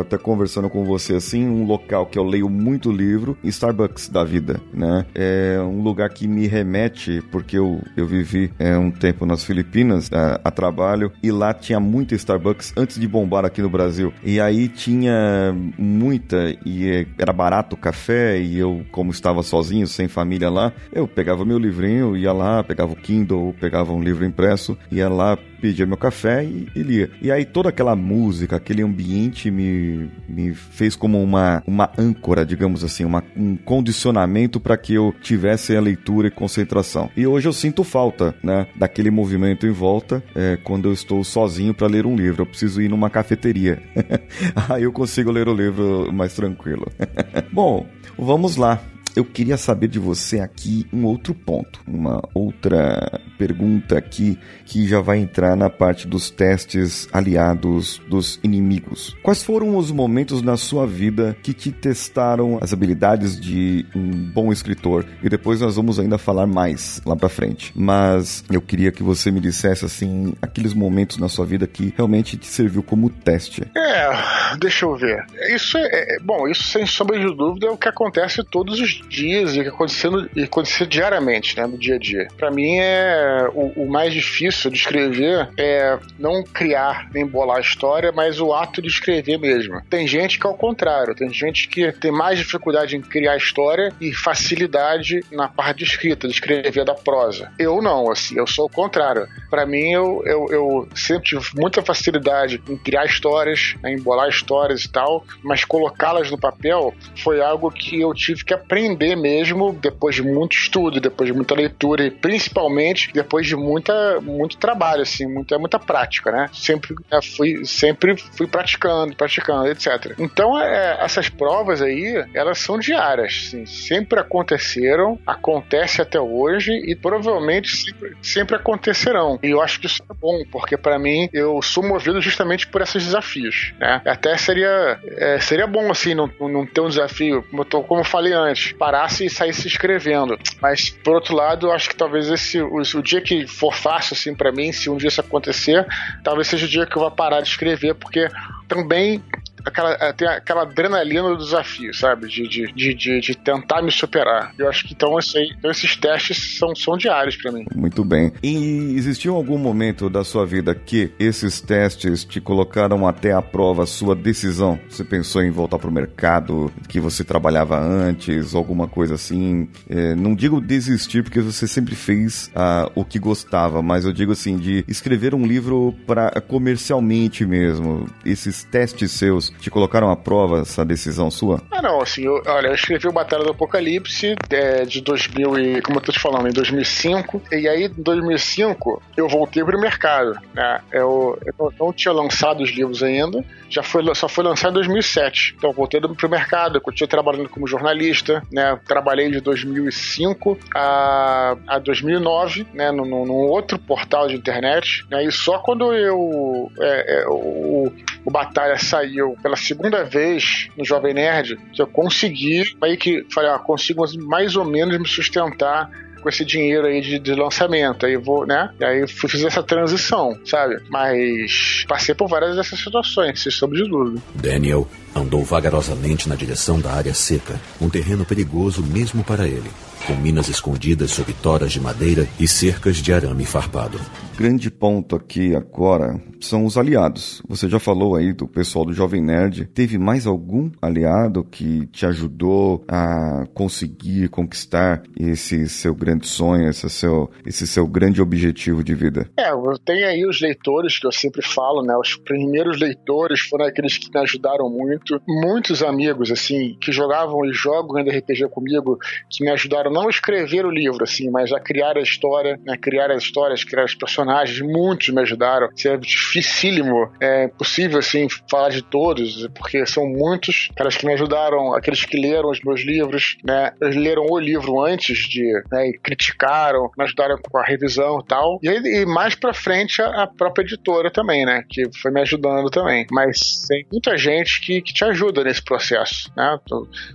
até conversando com você assim, um local que eu leio muito livro, Starbucks da vida, né? É um lugar que me remete, porque eu, eu vivi é, um tempo nas Filipinas a, a, trabalho e lá tinha muita Starbucks antes de bombar aqui no Brasil. E aí tinha muita e é, era barato o café e eu, como estava sozinho, sem família lá, eu pegava meu livrinho, ia lá, pegava o Kindle, pegava um livro impresso, ia lá, pedia meu café e, e, lia. E aí toda aquela música, aquele ambiente me, me fez como uma, uma âncora, digamos assim, uma, um condicionamento para que eu tivesse a leitura e concentração. E hoje eu sinto falta, né, daquele movimento em volta é, quando eu estou sozinho para ler um livro. Eu preciso ir numa cafeteria. aí eu consigo ler o livro mais tranquilo. Bom, vamos lá eu queria saber de você aqui um outro ponto, uma outra pergunta aqui que já vai entrar na parte dos testes aliados dos inimigos. Quais foram os momentos na sua vida que te testaram as habilidades de um bom escritor? E depois nós vamos ainda falar mais lá para frente. Mas eu queria que você me dissesse assim aqueles momentos na sua vida que realmente te serviu como teste. É, deixa eu ver. Isso é, é bom, isso sem sombra de dúvida é o que acontece todos os dias e que acontecendo e acontecer diariamente, né, no dia a dia. Para mim é o, o, mais difícil de escrever é não criar nem bolar a história, mas o ato de escrever mesmo. Tem gente que é o contrário, tem gente que tem mais dificuldade em criar história e facilidade na parte de escrita, de escrever da prosa. Eu não, assim, eu sou o contrário. Para mim, eu, eu, eu sempre tive muita facilidade em criar histórias, né, em bolar histórias e tal, mas colocá-las no papel foi algo que eu tive que aprender mesmo depois de muito estudo, depois de muita leitura e principalmente depois de muita, muito trabalho, assim, muita, muita prática, né? Sempre né, fui, sempre fui praticando, praticando, etc. Então, é, essas provas aí, elas são diárias, assim, sempre aconteceram, acontece até hoje e provavelmente sempre, sempre acontecerão. E eu acho que isso é bom, porque para mim eu sou movido justamente por esses desafios, né? Até seria, é, seria bom assim não, não ter um desafio, como eu, como eu falei antes, parasse e saísse escrevendo. Mas por outro lado, eu acho que talvez esse o, o dia que for fácil assim para mim, se um dia isso acontecer, talvez seja o dia que eu vou parar de escrever, porque também aquela, é, tem aquela adrenalina do desafio, sabe? De, de, de, de, de tentar me superar. Eu acho que então, esse, então esses testes são, são diários para mim. Muito bem. E existiu algum momento da sua vida que esses testes te colocaram até a prova sua decisão? Você pensou em voltar pro mercado que você trabalhava antes, alguma coisa assim? É, não digo desistir, porque você sempre fez ah, o que gostava, mas eu digo assim, de escrever um livro para comercialmente mesmo. Esses testes seus te colocaram à prova essa decisão sua? Ah, não, assim, eu, olha, eu escrevi o Batalha do Apocalipse é, de 2000 e, como eu tô te falando, em 2005, e aí em 2005 eu voltei pro mercado, né, eu, eu não tinha lançado os livros ainda, já foi, só foi lançado em 2007, então eu voltei pro mercado, eu continuei trabalhando como jornalista, né, trabalhei de 2005 a, a 2009, né, num, num outro portal de internet, né, e só quando eu, é, é, o, o Batalha saiu pela segunda vez no Jovem Nerd, que eu consegui, aí que falei, ah, consigo mais ou menos me sustentar com esse dinheiro aí de, de lançamento. Aí vou, né? E aí fui fazer essa transição, sabe? Mas passei por várias dessas situações, sem sombra de dúvida. Daniel andou vagarosamente na direção da área seca, um terreno perigoso mesmo para ele com minas escondidas sob toras de madeira e cercas de arame farpado. Grande ponto aqui agora são os aliados. Você já falou aí do pessoal do Jovem Nerd. Teve mais algum aliado que te ajudou a conseguir conquistar esse seu grande sonho, esse seu, esse seu grande objetivo de vida? É, tem aí os leitores que eu sempre falo, né? Os primeiros leitores foram aqueles que me ajudaram muito. Muitos amigos, assim, que jogavam e jogam ainda RPG comigo, que me ajudaram não escrever o livro, assim, mas a criar a história, né, criar as histórias, criar os personagens. Muitos me ajudaram. É dificílimo, é possível, assim, falar de todos, porque são muitos caras que me ajudaram, aqueles que leram os meus livros, né, leram o livro antes de, né, e criticaram, me ajudaram com a revisão e tal. E, e mais pra frente a, a, própria editora também, né, que foi me ajudando também. Mas tem muita gente que, que te ajuda nesse processo, né.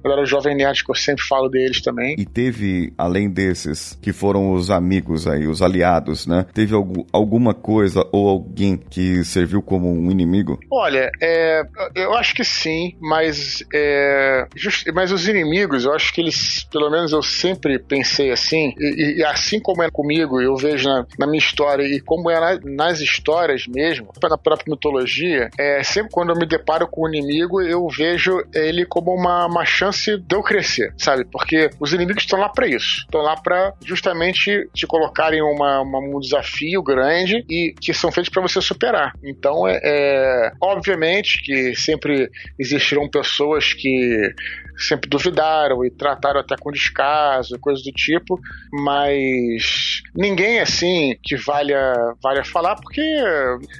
Eu era o Jovem Nerd, que eu sempre falo deles também. E teve teve, além desses, que foram os amigos aí, os aliados, né? Teve algum, alguma coisa ou alguém que serviu como um inimigo? Olha, é, eu acho que sim, mas, é, just, mas os inimigos, eu acho que eles, pelo menos eu sempre pensei assim, e, e assim como é comigo, eu vejo na, na minha história e como é na, nas histórias mesmo, na própria mitologia, é, sempre quando eu me deparo com um inimigo, eu vejo ele como uma, uma chance de eu crescer, sabe? Porque os inimigos estão lá para isso. Estão lá para justamente te colocarem uma, uma, um desafio grande e que são feitos para você superar. Então, é, é, obviamente que sempre existirão pessoas que sempre duvidaram e trataram até com descaso, coisas do tipo, mas ninguém assim que valha, valha falar, porque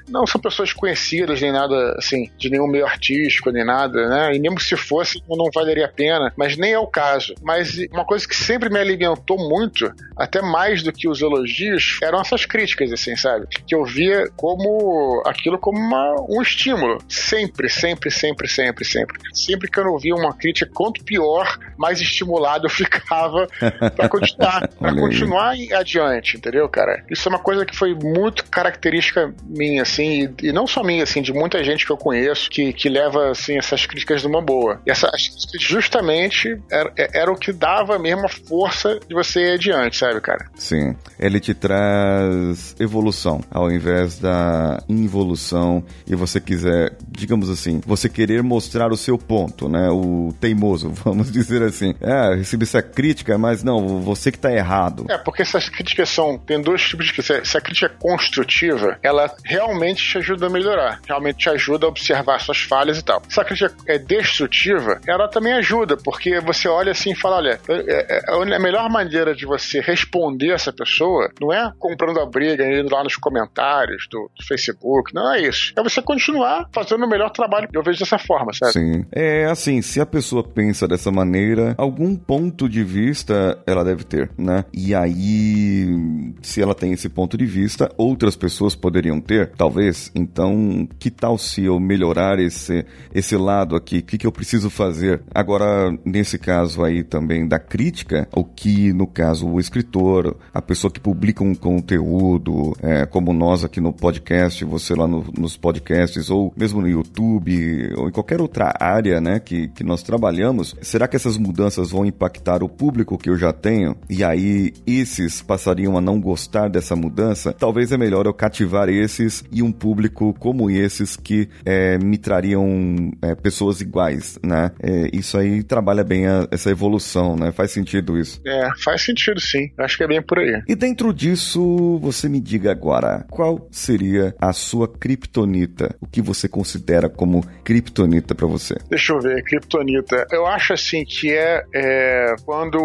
não são pessoas conhecidas nem nada assim, de nenhum meio artístico, nem nada, né? E mesmo se fosse, não valeria a pena, mas nem é o caso. Mas uma coisa que sempre me alimentou muito, até mais do que os elogios, eram essas críticas, assim, sabe? Que eu via como aquilo como uma, um estímulo. Sempre, sempre, sempre, sempre, sempre. Sempre que eu não via uma crítica quanto pior, mais estimulado eu ficava para continuar, para continuar adiante, entendeu, cara? Isso é uma coisa que foi muito característica minha, assim, e, e, não só minha, assim, de muita gente que eu conheço que, que leva, assim, essas críticas numa boa. E essas justamente era, era o que dava mesmo a força de você ir adiante, sabe, cara? Sim. Ele te traz evolução ao invés da involução e você quiser, digamos assim, você querer mostrar o seu ponto, né? O teimoso, vamos dizer assim. É, recebi essa crítica, mas não, você que tá errado. É, porque essas críticas são. Tem dois tipos de crítica. Se a crítica é construtiva, ela realmente te ajuda a melhorar, realmente te ajuda a observar suas falhas e tal. Se a crítica é destrutiva, ela também ajuda, porque você olha assim e fala: olha, é, é, a melhor maneira de você responder essa pessoa não é comprando a briga, indo lá nos comentários do, do Facebook, não é isso. É você continuar fazendo o melhor trabalho. Eu vejo dessa forma, sabe? Sim. É assim, se a pessoa pensa dessa maneira, algum ponto de vista ela deve ter, né? E aí, se ela tem esse ponto de vista, outras pessoas poderiam ter, talvez. Então, que tal se eu melhorar esse, esse lado aqui? O que, que eu preciso fazer? Agora, nesse caso aí também da crítica, o que, no caso, o escritor, a pessoa que publica um conteúdo, é, como nós aqui no podcast, você lá no, nos podcasts, ou mesmo no YouTube, ou em qualquer outra área, né, que, que nós trabalhamos, será que essas mudanças vão impactar o público que eu já tenho? E aí, esses passariam a não gostar dessa mudança? Talvez é melhor eu cativar esses e um público como esses que é, me trariam é, pessoas iguais, né? É, isso aí trabalha bem a, essa evolução, né? Faz sentido isso. É, faz sentido sim. Acho que é bem por aí. E dentro disso, você me diga agora, qual seria a sua criptonita? O que você considera como criptonita para você? Deixa eu ver, criptonita. Eu acho assim que é, é quando.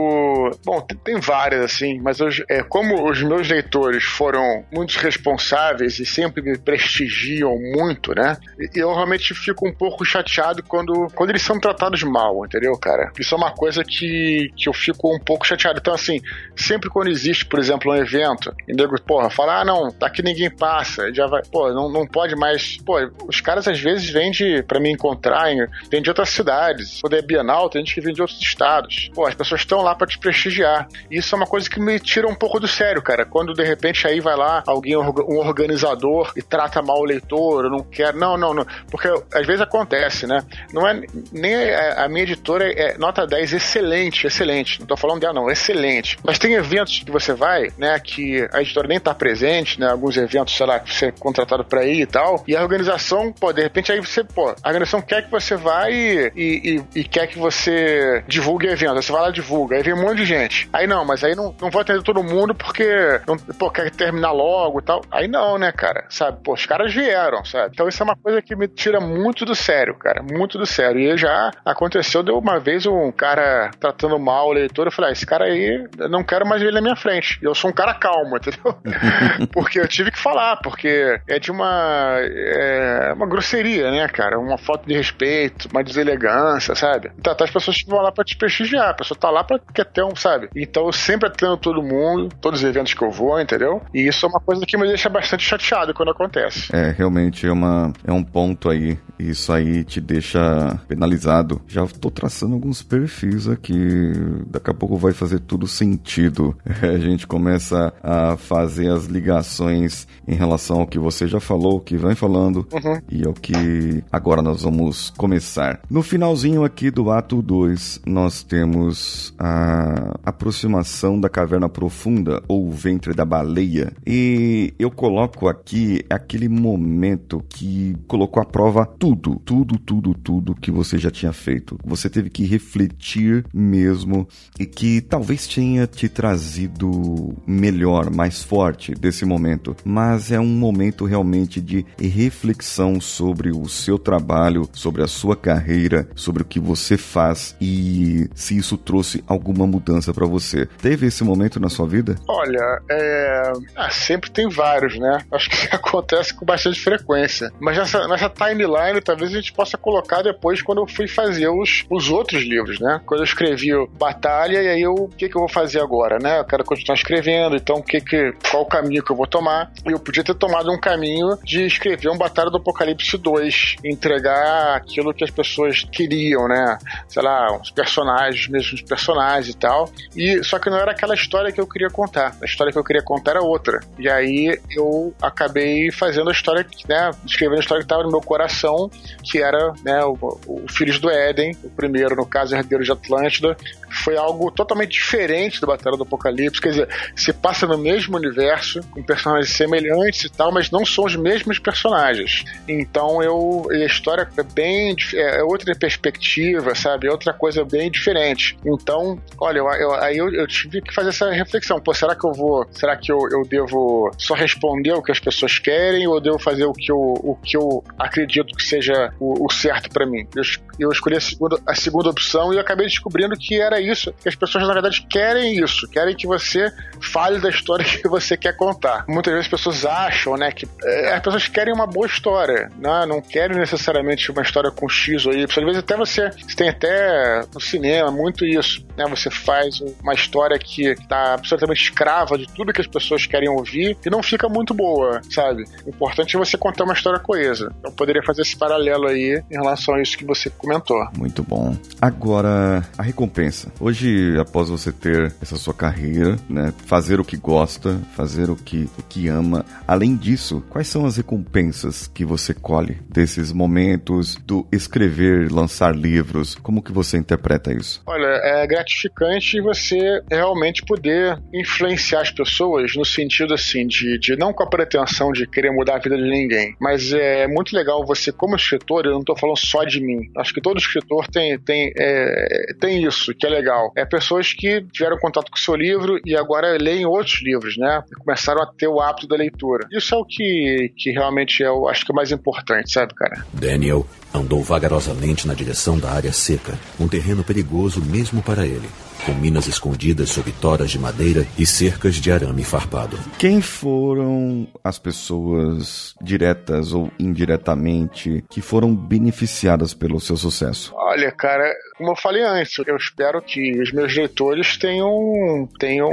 Bom, tem, tem, várias assim, mas eu, é, como os meus leitores foram muito responsáveis e sempre me prestigiam muito, né? Eu realmente fico um pouco chateado quando, quando eles são tratados mal, entendeu, cara? Isso é uma coisa que, que eu fico um pouco chateado. Então, assim, sempre quando existe, por exemplo, um evento, e nego, porra, fala, ah, não, daqui ninguém passa, já vai, pô, não, não pode mais. Pô, os caras às vezes vêm de, pra me encontrar, vêm de outras cidades. Quando Bienal, tem gente que vem de outros estados. Pô, as pessoas estão lá para te prestigiar. Isso é uma coisa que me tira um pouco do sério, cara. Quando de repente aí vai lá alguém, um organizador, e trata mal o leitor, não quer. Não, não, não. Porque às vezes acontece, né? Não é. Nem a, a minha editora é nota 10, excelente, excelente. Não tô falando dela, não, excelente. Mas tem eventos que você vai, né, que a editora nem tá presente, né? Alguns eventos, sei lá, que você é contratado pra ir e tal. E a organização, pô, de repente aí você, pô, a organização quer que você vá e, e, e, e quer que você divulgue evento. Você vai lá e divulga. Aí vem um monte de gente. Aí não, mas aí não, não vou atender todo mundo porque não, pô, quer terminar logo e tal. Aí não, né, cara? Sabe? Pô, os caras vieram, sabe? Então isso é uma coisa que me tira muito do sério, cara. Muito do sério. E já aconteceu, deu uma vez um cara tratando mal o leitor. Eu falei, ah, esse cara aí, eu não quero mais ele na minha frente. E eu sou um cara calmo, entendeu? porque eu tive que falar, porque é de uma. É uma grosseria, né, cara? Uma falta de respeito, uma deselegância, sabe? Então, as pessoas vão lá pra te prestigiar, a pessoa tá lá pra quer ter um, sabe? Então eu sempre atendo todo mundo, todos os eventos que eu vou, entendeu? E isso é uma coisa que me deixa bastante chateado quando acontece. É, realmente é, uma, é um ponto aí. Isso aí te deixa penalizado. Já tô traçando alguns perfis aqui. Daqui a pouco vai fazer tudo sentido. a gente começa a fazer as ligações em relação ao que você já falou, que vem falando, uhum. e ao que agora nós vamos começar. No finalzinho aqui do ato 2, nós temos a aproximação da caverna profunda ou o ventre da baleia. E eu coloco aqui aquele momento que colocou à prova tudo, tudo, tudo, tudo que você já tinha feito. Você teve que refletir mesmo e que talvez tenha te trazido melhor, mais forte desse momento. Mas é um momento realmente de reflexão sobre o seu trabalho, sobre a sua carreira, sobre o que você faz e se isso trouxe alguma mudança para você. Teve esse momento na sua vida? Olha, é... ah, sempre tem vários, né? Acho que acontece com bastante frequência. Mas nessa, nessa timeline, talvez a gente possa colocar depois quando eu fui fazer os, os outros livros, né? Quando eu escrevi Batalha, e aí eu, o que, que eu vou fazer agora, né? Eu quero continuar escrevendo, então o que que, qual o caminho que eu vou tomar? Eu podia ter tomado um caminho de escrever um Batalha do Apocalipse 2, entregar aquilo que as pessoas queriam, né? Sei lá, os personagens, os personagens e tal. E só que não era aquela história que eu queria contar. A história que eu queria contar era outra. E aí eu acabei fazendo a história, né? Escrevendo a história que estava no meu coração, que era, né, o, o Filhos do Éden, o primeiro, no caso, Herdeiro de Atlântida, foi algo totalmente diferente do Batalha do Apocalipse. Quer dizer, se passa no mesmo universo, com personagens semelhantes e tal, mas não são os mesmos personagens. Então eu. a história é bem. É, é outra perspectiva, sabe? É outra coisa bem diferente. Então, olha, eu, eu, aí eu, eu, tive que fazer essa reflexão. Pô, será que eu vou. Será que eu, eu devo só responder o que as pessoas querem ou devo fazer o que eu, o que eu acredito que seja o, o certo para mim? Eu, eu escolhi a segunda, a segunda opção e acabei descobrindo que era isso, que as pessoas na verdade querem isso, querem que você fale da história que você quer contar. Muitas vezes as pessoas acham, né, que é, as pessoas querem uma boa história, né, não querem necessariamente uma história com X ou Y. Às vezes até você, você tem até no cinema muito isso, né, você faz uma história que está absolutamente escrava de tudo que as pessoas querem ouvir e não fica muito boa, sabe? O importante é você contar uma história coesa. Eu poderia fazer esse paralelo aí em relação a isso que você comentou. Muito bom. Agora, a recompensa. Hoje, após você ter essa sua carreira, né, fazer o que gosta, fazer o que, o que ama, além disso, quais são as recompensas que você colhe desses momentos do escrever, lançar livros? Como que você interpreta isso? Olha, é gratificante você realmente poder influenciar as pessoas no sentido assim de, de não com a pretensão de querer mudar a vida de ninguém, mas é muito legal você como escritor, eu não estou falando só de mim. Acho que todo escritor tem tem é, tem isso que é legal. É pessoas que tiveram contato com o seu livro e agora leem outros livros, né? E começaram a ter o hábito da leitura. Isso é o que, que realmente é o, acho que é o mais importante, sabe, cara? Daniel andou vagarosamente na direção da área seca, um terreno perigoso mesmo para ele com minas escondidas sob toras de madeira e cercas de arame farpado. Quem foram as pessoas diretas ou indiretamente que foram beneficiadas pelo seu sucesso? Olha, cara, como eu falei antes, eu espero que os meus leitores tenham, tenham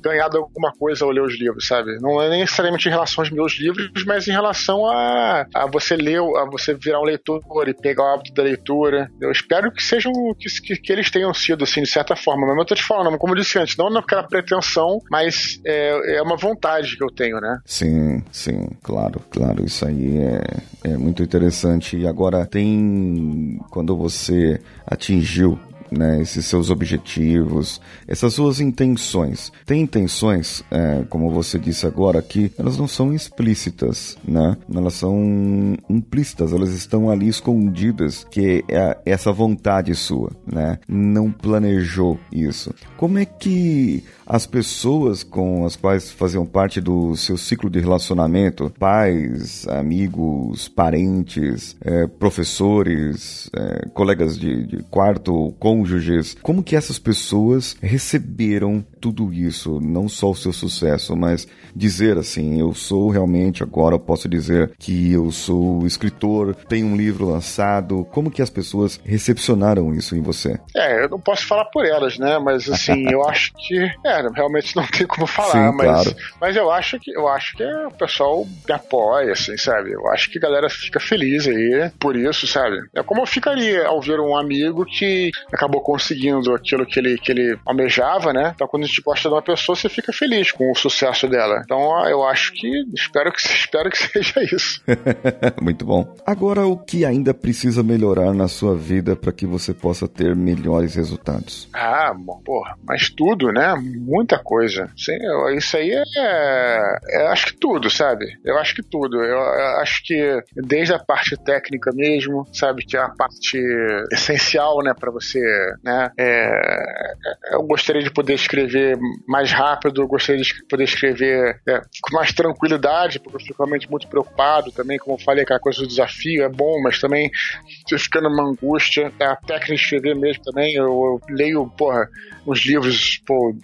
ganhado alguma coisa ao ler os livros, sabe? Não é necessariamente em relação aos meus livros, mas em relação a, a você ler, a você virar um leitor e pegar o hábito da leitura. Eu espero que sejam, que, que, eles tenham sido, assim, de certa forma mas eu tô te falando, como eu disse antes, não naquela pretensão, mas é, é uma vontade que eu tenho, né? Sim, sim, claro, claro. Isso aí é, é muito interessante. E agora tem. Quando você atingiu né, esses seus objetivos, essas suas intenções. Tem intenções, é, como você disse agora aqui, elas não são explícitas, né? Elas são implícitas, elas estão ali escondidas, que é essa vontade sua, né? Não planejou isso. Como é que as pessoas com as quais faziam parte do seu ciclo de relacionamento, pais, amigos, parentes, é, professores, é, colegas de, de quarto, cônjuges, como que essas pessoas receberam tudo isso, não só o seu sucesso, mas dizer assim, eu sou realmente agora posso dizer que eu sou escritor, tenho um livro lançado, como que as pessoas recepcionaram isso em você? É, eu não posso falar por elas, né? Mas assim, eu acho que é, realmente não tem como falar, Sim, mas, claro. mas eu acho que eu acho que o pessoal me apoia, assim, sabe? Eu acho que a galera fica feliz aí por isso, sabe? É como eu ficaria ao ver um amigo que acabou conseguindo aquilo que ele, que ele almejava, né? Então quando gente gosta de uma pessoa, você fica feliz com o sucesso dela. Então eu acho que espero que espero que seja isso. Muito bom. Agora o que ainda precisa melhorar na sua vida para que você possa ter melhores resultados? Ah, bom, porra, mas tudo, né? muita coisa. Sim, eu, isso aí é, é, Acho que tudo, sabe? Eu acho que tudo. Eu, eu, acho que desde a parte técnica mesmo, sabe? Que é a parte essencial, né? Pra você né? É, eu gostaria de poder escrever mais rápido, eu gostaria de poder escrever é, com mais tranquilidade, porque eu fico realmente muito preocupado também, como eu falei, aquela coisa do desafio é bom, mas também você fica numa angústia. É, a técnica de escrever mesmo também, eu, eu leio, porra, uns livros, pô,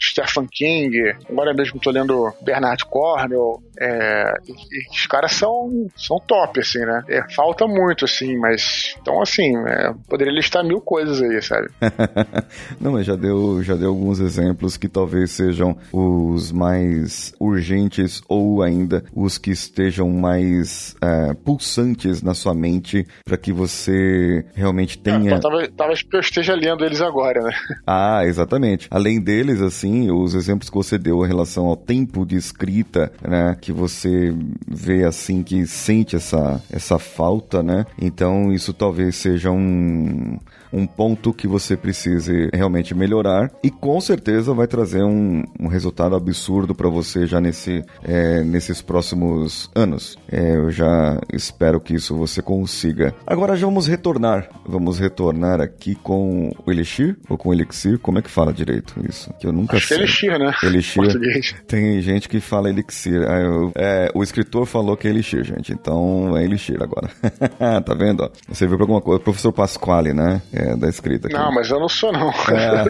Stephen King, agora mesmo tô lendo Bernard Cornwell, é, e, e os caras são, são top, assim, né? É, falta muito, assim, mas, então, assim, é, poderia listar mil coisas aí, sabe? Não, mas já deu, já deu alguns exemplos que talvez sejam os mais urgentes ou ainda os que estejam mais é, pulsantes na sua mente para que você realmente tenha. É, talvez, talvez eu esteja lendo eles agora, né? Ah, exatamente. Além deles, assim, os exemplos que você deu em relação ao tempo de escrita, né, que você vê assim que sente essa essa falta, né? Então isso talvez seja um um ponto que você precise realmente melhorar e com certeza vai trazer um, um resultado absurdo para você já nesse, é, nesses próximos anos. É, eu já espero que isso você consiga. Agora já vamos retornar. Vamos retornar aqui com o Elixir ou com o Elixir? Como é que fala direito isso? Que eu nunca Acho sei. Que é Elixir, né? Elixir. Português. Tem gente que fala Elixir. Ah, eu, é, o escritor falou que é Elixir, gente. Então é Elixir agora. tá vendo? Você viu pra alguma coisa. O professor Pasquale, né? É, é, da escrita. Aqui. Não, mas eu não sou, não. É,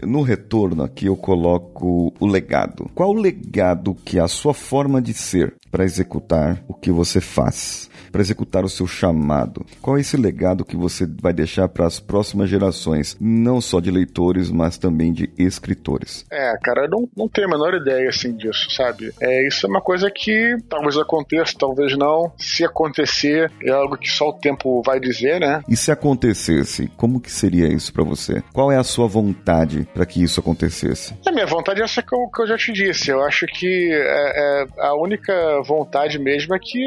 no retorno aqui eu coloco o legado. Qual o legado que é a sua forma de ser para executar o que você faz? Para executar o seu chamado? Qual é esse legado que você vai deixar para as próximas gerações, não só de leitores, mas também de escritores? É, cara, eu não, não tenho a menor ideia assim disso, sabe? É, isso é uma coisa que talvez aconteça, talvez não. Se acontecer, é algo que só o tempo vai dizer, né? E se acontecesse, como que seria isso para você? Qual é a sua vontade para que isso acontecesse? A minha vontade é essa que eu, que eu já te disse. Eu acho que é, é, a única vontade mesmo é que,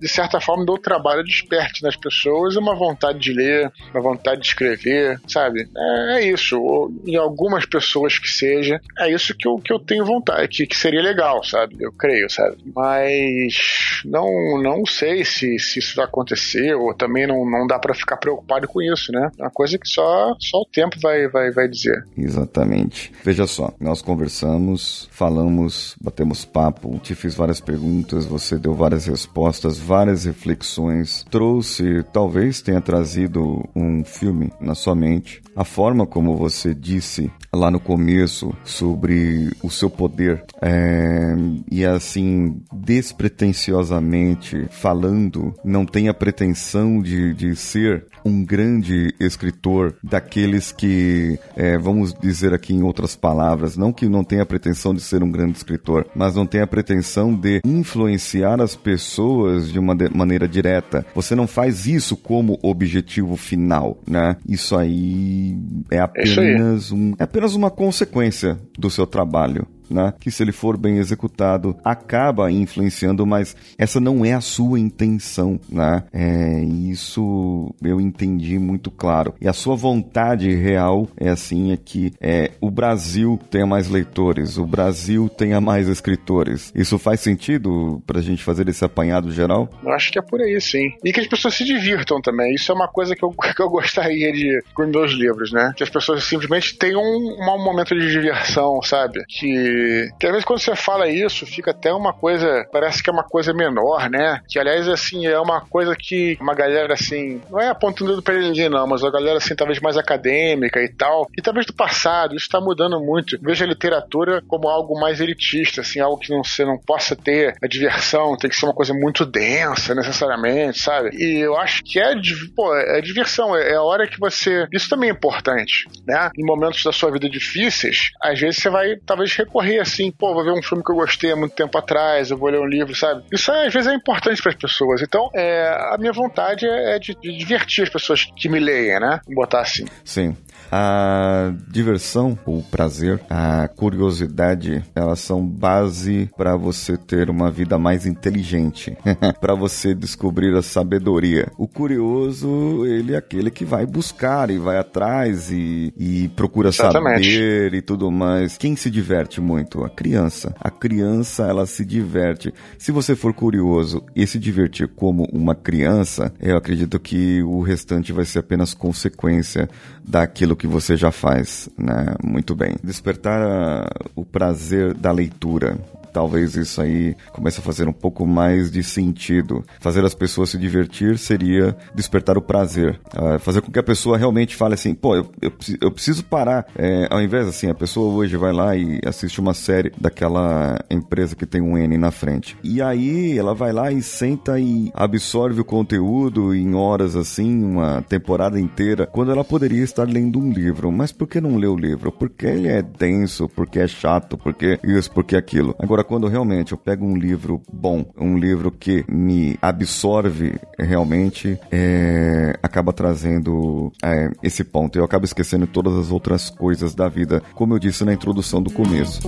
de certa forma, me deu trabalho desperte nas pessoas uma vontade de ler, uma vontade de escrever, sabe? É, é isso. Ou, em algumas pessoas que seja, é isso que eu, que eu tenho vontade, que, que seria legal, sabe? Eu creio, sabe? Mas não, não sei se, se isso vai acontecer, ou também não, não dá para ficar preocupado com isso, né? É uma coisa que só, só o tempo vai, vai, vai dizer. Exatamente. Veja só, nós conversamos, falamos, batemos papo, te fiz várias perguntas, você deu várias respostas, várias reflexões reflexões trouxe, talvez tenha trazido um filme na sua mente. A forma como você disse lá no começo sobre o seu poder é, e assim despretensiosamente falando, não tem a pretensão de, de ser um grande escritor daqueles que, é, vamos dizer aqui em outras palavras, não que não tenha a pretensão de ser um grande escritor, mas não tem a pretensão de influenciar as pessoas de uma de maneira direta. Você não faz isso como objetivo final, né? Isso aí é, é apenas, um, é apenas uma consequência do seu trabalho né? Que se ele for bem executado, acaba influenciando, mas essa não é a sua intenção, né? É, isso eu entendi muito claro. E a sua vontade real é assim, é que é, o Brasil tenha mais leitores, o Brasil tenha mais escritores. Isso faz sentido pra gente fazer esse apanhado geral? Eu acho que é por aí, sim. E que as pessoas se divirtam também. Isso é uma coisa que eu, que eu gostaria de com meus livros, né? Que as pessoas simplesmente tenham um, um momento de diversão, sabe? Que que, às vezes quando você fala isso, fica até uma coisa, parece que é uma coisa menor, né? Que aliás, assim, é uma coisa que uma galera assim, não é apontando dedo pra ninguém, não, mas a galera assim, talvez mais acadêmica e tal, e talvez do passado, isso tá mudando muito. Veja a literatura como algo mais elitista, assim, algo que não, você não possa ter a diversão, tem que ser uma coisa muito densa, necessariamente, sabe? E eu acho que é, pô, é diversão, é a hora que você. Isso também é importante, né? Em momentos da sua vida difíceis, às vezes você vai talvez recorrer assim, pô, vou ver um filme que eu gostei há muito tempo atrás, eu vou ler um livro, sabe? Isso às vezes é importante para as pessoas. Então, é, a minha vontade é de, de divertir as pessoas que me leem, né? Vou botar assim. Sim. A diversão, o prazer, a curiosidade, elas são base para você ter uma vida mais inteligente, para você descobrir a sabedoria. O curioso, ele é aquele que vai buscar e vai atrás e, e procura Exatamente. saber e tudo mais. Quem se diverte muito? A criança. A criança, ela se diverte. Se você for curioso e se divertir como uma criança, eu acredito que o restante vai ser apenas consequência daquilo que você já faz, né? Muito bem. Despertar uh, o prazer da leitura talvez isso aí comece a fazer um pouco mais de sentido. Fazer as pessoas se divertir seria despertar o prazer. Uh, fazer com que a pessoa realmente fale assim, pô, eu, eu, eu preciso parar. É, ao invés assim, a pessoa hoje vai lá e assiste uma série daquela empresa que tem um N na frente. E aí ela vai lá e senta e absorve o conteúdo em horas assim, uma temporada inteira, quando ela poderia estar lendo um livro. Mas por que não lê o livro? Porque ele é denso, porque é chato, porque isso, porque aquilo. Agora Agora, quando realmente eu pego um livro bom, um livro que me absorve realmente, é, acaba trazendo é, esse ponto. Eu acabo esquecendo todas as outras coisas da vida, como eu disse na introdução do começo.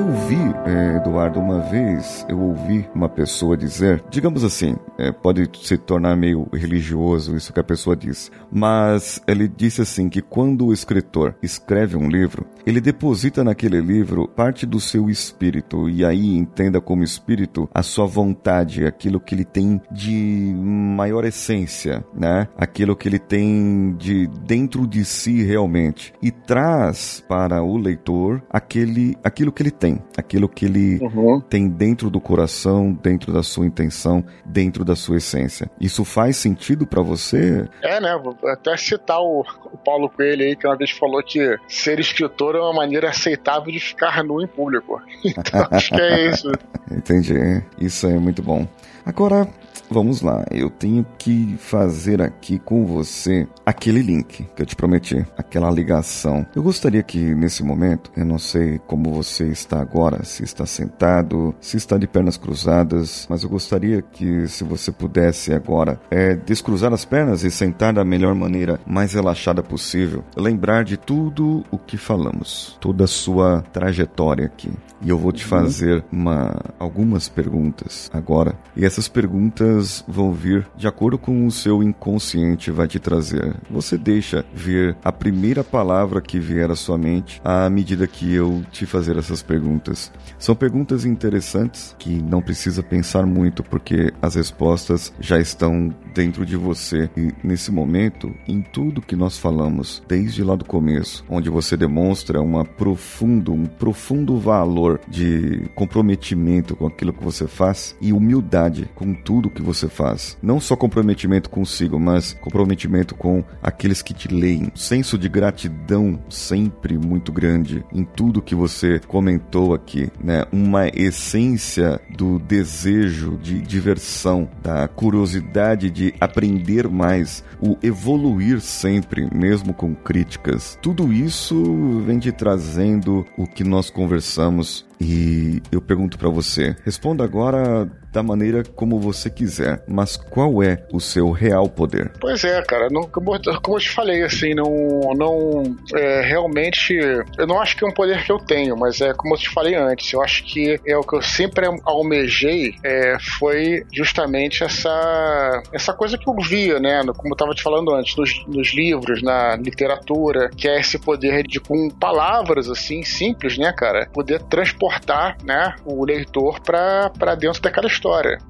Eu vi, é, Eduardo, uma vez eu ouvi uma pessoa dizer, digamos assim, é, pode se tornar meio religioso isso que a pessoa diz, mas ele disse assim que quando o escritor escreve um livro, ele deposita naquele livro parte do seu espírito e aí entenda como espírito a sua vontade, aquilo que ele tem de maior essência, né? Aquilo que ele tem de dentro de si realmente e traz para o leitor aquele aquilo que ele tem, aquilo que ele uhum. tem dentro do coração, dentro da sua intenção, dentro da sua essência. Isso faz sentido para você? É, né? Vou até citar o, o, Paulo Coelho aí, que uma vez falou que ser escritor é uma maneira aceitável de ficar nu em público. Então, acho que é isso. Entendi. Isso é muito bom. Agora, Vamos lá, eu tenho que fazer aqui com você aquele link que eu te prometi, aquela ligação. Eu gostaria que nesse momento, eu não sei como você está agora, se está sentado, se está de pernas cruzadas, mas eu gostaria que se você pudesse agora é, descruzar as pernas e sentar da melhor maneira, mais relaxada possível, lembrar de tudo o que falamos, toda a sua trajetória aqui. E eu vou te uhum. fazer uma, algumas perguntas agora. E essas perguntas vão vir de acordo com o seu inconsciente vai te trazer. Você deixa vir a primeira palavra que vier à sua mente à medida que eu te fazer essas perguntas. São perguntas interessantes que não precisa pensar muito porque as respostas já estão dentro de você. E nesse momento, em tudo que nós falamos, desde lá do começo, onde você demonstra uma profundo, um profundo valor de comprometimento com aquilo que você faz e humildade com tudo que você faz. Não só comprometimento consigo, mas comprometimento com aqueles que te leem. Senso de gratidão sempre muito grande em tudo que você comentou aqui, né? Uma essência do desejo de diversão, da curiosidade de de aprender mais, o evoluir sempre, mesmo com críticas. Tudo isso vem te trazendo o que nós conversamos e eu pergunto para você, responda agora da maneira como você quiser, mas qual é o seu real poder? Pois é, cara, não, como, eu te falei, assim, não, não é, realmente, eu não acho que é um poder que eu tenho, mas é como eu te falei antes, eu acho que é o que eu sempre almejei, é, foi justamente essa, essa coisa que eu via, né, como eu tava te falando antes, nos, nos livros, na literatura, que é esse poder de, com palavras, assim, simples, né, cara, poder transportar transportar né, o leitor para dentro daquela história,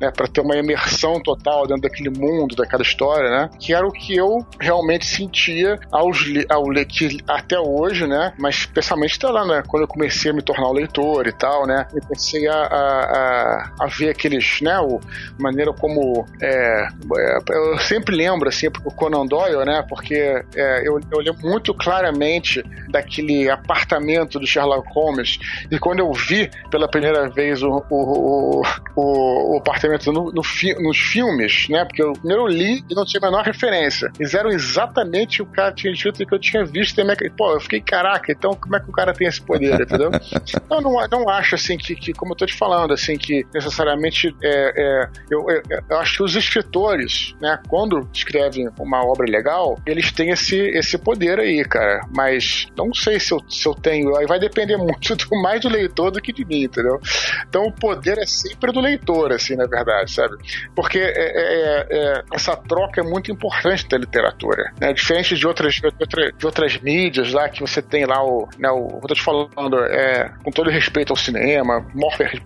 né, para ter uma imersão total dentro daquele mundo, daquela história, né, que era o que eu realmente sentia aos, ao ler que até hoje, né, mas especialmente até lá, né, quando eu comecei a me tornar um leitor e tal, né, eu comecei a, a, a, ver aqueles, né, o maneira como é, é, eu sempre lembro assim o Conan Doyle, né, porque é, eu, eu lembro muito claramente daquele apartamento do Sherlock Holmes. E quando eu vi pela primeira vez o, o, o, o apartamento no, no fi, nos filmes, né? Porque eu primeiro li e não tinha a menor referência. Eles eram exatamente o o cara tinha dito que eu tinha visto. E minha, pô, eu fiquei, caraca, então como é que o cara tem esse poder, entendeu? eu não, não acho, assim, que, que, como eu tô te falando, assim, que necessariamente é, é eu, eu, eu, acho que os escritores, né, quando escrevem uma obra legal, eles têm esse, esse poder aí, cara. Mas não sei se eu, se eu tenho. Aí vai depender muito do, mais do leitor do que de mim, entendeu? Então o poder é sempre do leitor, assim, na verdade, sabe? Porque é, é, é, essa troca é muito importante da literatura, né? Diferente de outras, de, outra, de outras mídias lá que você tem lá o, né, o, eu tô te falando, é, com todo respeito ao cinema,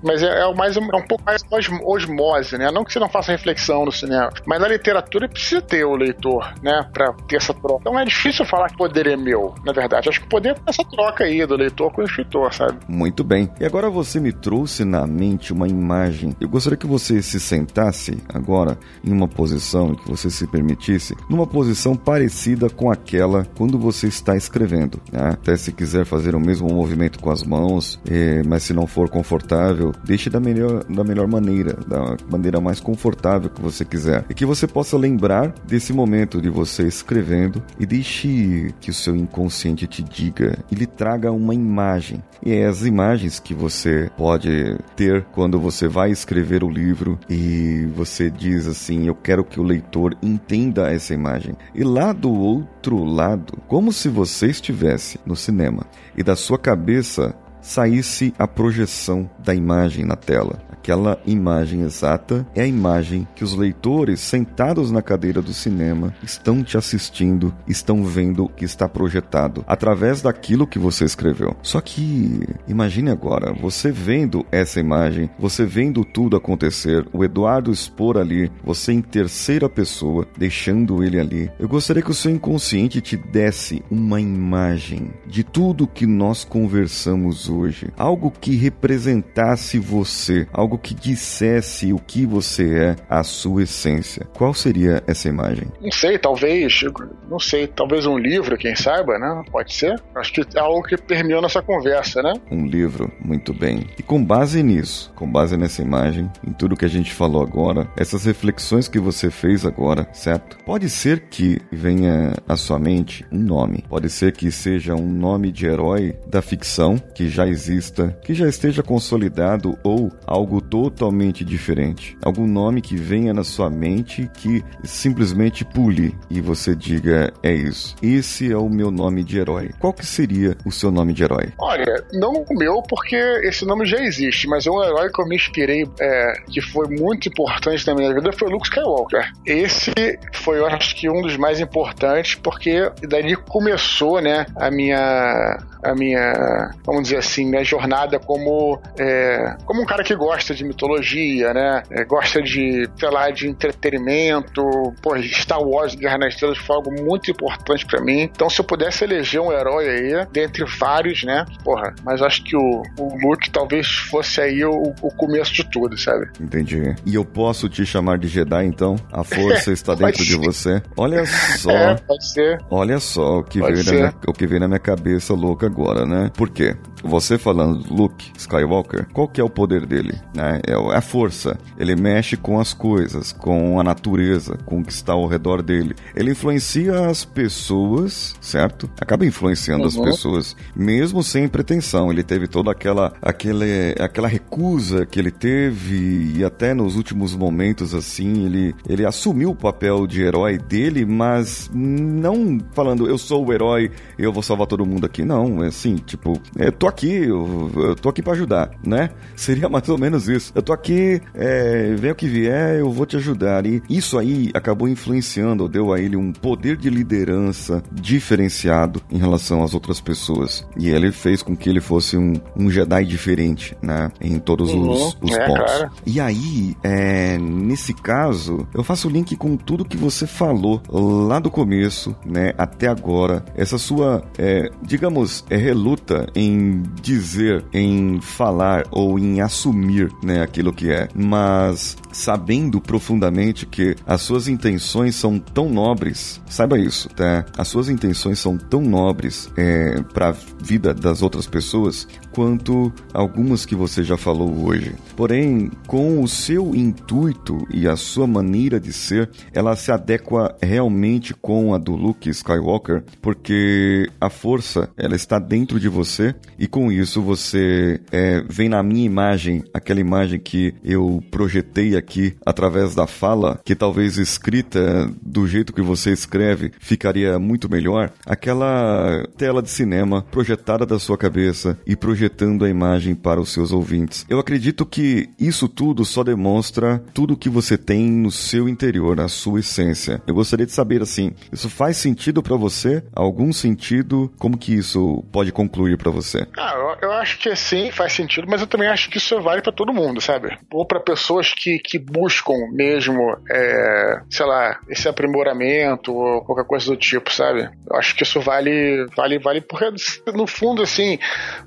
mas é, é, mais, é um pouco mais osmose, né? Não que você não faça reflexão no cinema, mas na literatura precisa ter o leitor, né? Pra ter essa troca. Então é difícil falar que poder é meu, na verdade. Acho que poder é essa troca aí do leitor com o escritor, sabe? Muito bem. E agora você me trouxe na mente uma imagem. Eu gostaria que você se sentasse agora em uma posição, que você se permitisse, numa posição parecida com aquela quando você está escrevendo. Né? Até se quiser fazer o mesmo movimento com as mãos, eh, mas se não for confortável, deixe da melhor, da melhor maneira, da maneira mais confortável que você quiser. E que você possa lembrar desse momento de você escrevendo e deixe que o seu inconsciente te diga e lhe traga uma imagem. E é as imagens que você pode ter quando você vai escrever o livro e você diz assim: Eu quero que o leitor entenda essa imagem. E lá do outro lado, como se você estivesse no cinema e da sua cabeça saísse a projeção da imagem na tela. Aquela imagem exata é a imagem que os leitores sentados na cadeira do cinema estão te assistindo, estão vendo que está projetado através daquilo que você escreveu. Só que imagine agora, você vendo essa imagem, você vendo tudo acontecer, o Eduardo expor ali, você em terceira pessoa, deixando ele ali. Eu gostaria que o seu inconsciente te desse uma imagem de tudo que nós conversamos hoje, algo que representasse você, algo que dissesse o que você é, a sua essência. Qual seria essa imagem? Não sei, talvez, não sei, talvez um livro, quem saiba, né? Pode ser? Acho que é algo que permeou nossa conversa, né? Um livro, muito bem. E com base nisso, com base nessa imagem, em tudo que a gente falou agora, essas reflexões que você fez agora, certo? Pode ser que venha à sua mente um nome. Pode ser que seja um nome de herói da ficção que já exista, que já esteja consolidado ou algo totalmente diferente. Algum nome que venha na sua mente que simplesmente pule e você diga é isso. Esse é o meu nome de herói. Qual que seria o seu nome de herói? Olha, não o meu porque esse nome já existe, mas é um herói que eu me inspirei, é, que foi muito importante na minha vida, foi o Luke Skywalker. Esse foi, eu acho que um dos mais importantes porque dali começou, né, a minha a minha, vamos dizer assim, minha jornada como, é, como um cara que gosta de mitologia, né? É, gosta de, sei lá, de entretenimento. Pô, Star Wars Guerra nas Estrelas foi algo muito importante para mim. Então, se eu pudesse eleger um herói aí, dentre vários, né? Porra, mas acho que o, o Luke talvez fosse aí o, o começo de tudo, sabe? Entendi. E eu posso te chamar de Jedi, então? A força está dentro de você. Olha só. É, pode ser. Olha só o que, veio na minha, o que veio na minha cabeça louca agora, né? Por quê? Você falando Luke Skywalker, qual que é o poder dele? Né? É, é a força. Ele mexe com as coisas, com a natureza, com o que está ao redor dele. Ele influencia as pessoas, certo? Acaba influenciando uhum. as pessoas, mesmo sem pretensão. Ele teve toda aquela, aquele, aquela recusa que ele teve e até nos últimos momentos assim ele, ele assumiu o papel de herói dele, mas não falando eu sou o herói, eu vou salvar todo mundo aqui. Não, é assim, tipo, eu tô aqui, eu, eu tô aqui para ajudar, né? Seria mais ou menos isso. Eu tô aqui, é, vem o que vier, eu vou te ajudar. E isso aí acabou influenciando, deu a ele um poder de liderança diferenciado em relação às outras pessoas. E ele fez com que ele fosse um, um Jedi diferente, né? Em todos uhum, os, os é, pontos. E aí, é, nesse caso, eu faço o link com tudo que você falou lá do começo, né? Até agora. Essa sua, é, digamos, é, reluta em dizer, em falar ou em assumir, né, aquilo que é. Mas sabendo profundamente que as suas intenções são tão nobres, saiba isso, tá? As suas intenções são tão nobres é, para a vida das outras pessoas quanto algumas que você já falou hoje. Porém, com o seu intuito e a sua maneira de ser, ela se adequa realmente com a do Luke Skywalker, porque a força ela está dentro de você e com isso você é, vem na minha imagem, aquela imagem que eu projetei aqui através da fala, que talvez escrita do jeito que você escreve ficaria muito melhor, aquela tela de cinema projetada da sua cabeça e projetando a imagem para os seus ouvintes. Eu acredito que isso tudo só demonstra tudo que você tem no seu interior, a sua essência. Eu gostaria de saber assim, isso faz sentido para você? Algum sentido? Como que isso pode concluir para você? Ah, eu, eu, acho que sim, faz sentido, mas eu também acho que isso vale para todo mundo, sabe? Ou para pessoas que, que buscam mesmo, é, sei lá, esse aprimoramento ou qualquer coisa do tipo, sabe? Eu acho que isso vale, vale, vale porque no fundo, assim,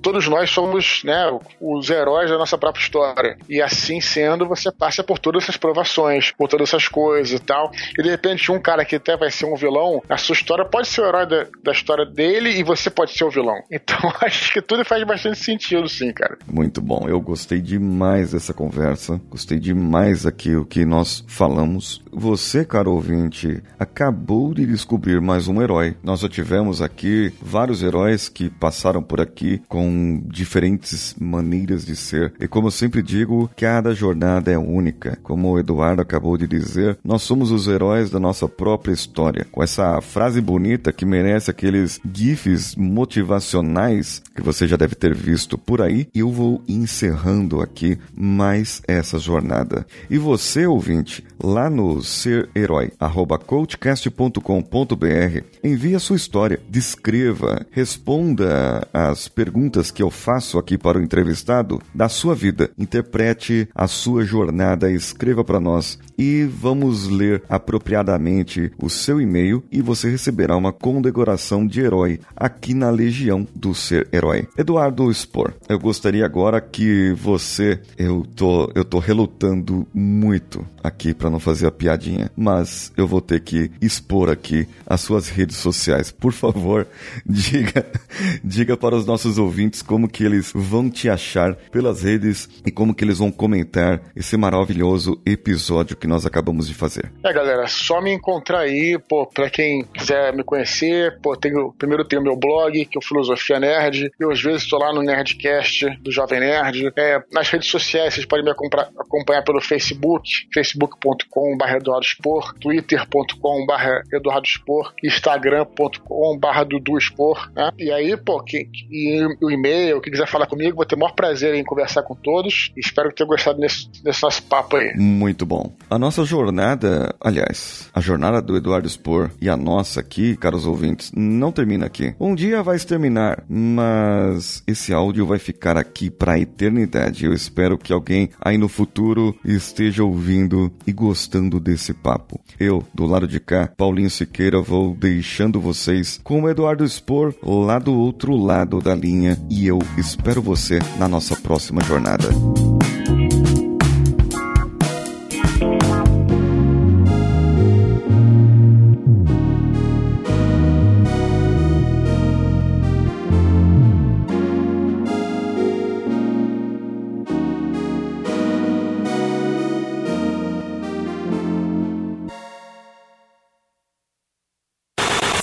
todos nós somos, né, os heróis da nossa própria história. E assim sendo, você passa por todas essas provações, por todas essas coisas e tal. E de repente, um cara que até vai ser um vilão, a sua história pode ser o herói da, da história dele e você pode ser o vilão. Então, acho que tudo faz bastante sentido, sim, cara. Muito bom. Eu gostei demais dessa conversa. Gostei demais aqui o que nós falamos. Você, caro ouvinte, acabou de descobrir mais um herói. Nós já tivemos aqui vários heróis que passaram por aqui com diferentes maneiras de ser. E como eu sempre digo, cada jornada é única. Como o Eduardo acabou de dizer, nós somos os heróis da nossa própria história. Com essa frase bonita que merece aqueles gifs motivacionais que você já deve ter visto por aí, eu vou encerrando aqui mais essa jornada. E você, ouvinte, lá no ser herói, coachcast.com.br, envie a sua história, descreva, responda as perguntas que eu faço aqui para o entrevistado da sua vida, interprete a sua jornada, escreva para nós e vamos ler apropriadamente o seu e-mail e você receberá uma condecoração de herói aqui na Legião do Ser Herói. Eduardo Spor, eu gostaria agora que você, eu tô, eu tô relutando muito aqui para não fazer a piadinha, mas eu vou ter que expor aqui as suas redes sociais. Por favor, diga, diga para os nossos ouvintes como que eles vão te achar pelas redes e como que eles vão comentar esse maravilhoso episódio que nós acabamos de fazer. É, galera, só me encontrar aí, pô, para quem quiser me conhecer, pô, tenho, primeiro tenho meu blog, que é o Filosofia Nerd, eu às vezes estou lá no Nerdcast do Jovem Nerd. É, nas redes sociais, vocês podem me acompanhar pelo Facebook, facebook.com.br eduardospor, twitter.com.br eduardospor, instagram.com.br duduspor, né? E aí, pô, que, e, o e-mail, quem quiser falar comigo, vou ter o maior prazer em conversar com todos. Espero que tenham gostado desse, desse nosso papo aí. Muito bom. A nossa jornada, aliás, a jornada do Eduardo Spor e a nossa aqui, caros ouvintes, não termina aqui. Um dia vai terminar, mas esse áudio vai ficar aqui para a eternidade. Eu espero que alguém aí no futuro esteja ouvindo e gostando desse papo. Eu, do lado de cá, Paulinho Siqueira, vou deixando vocês com o Eduardo Spor lá do outro lado da linha e eu espero você na nossa próxima jornada.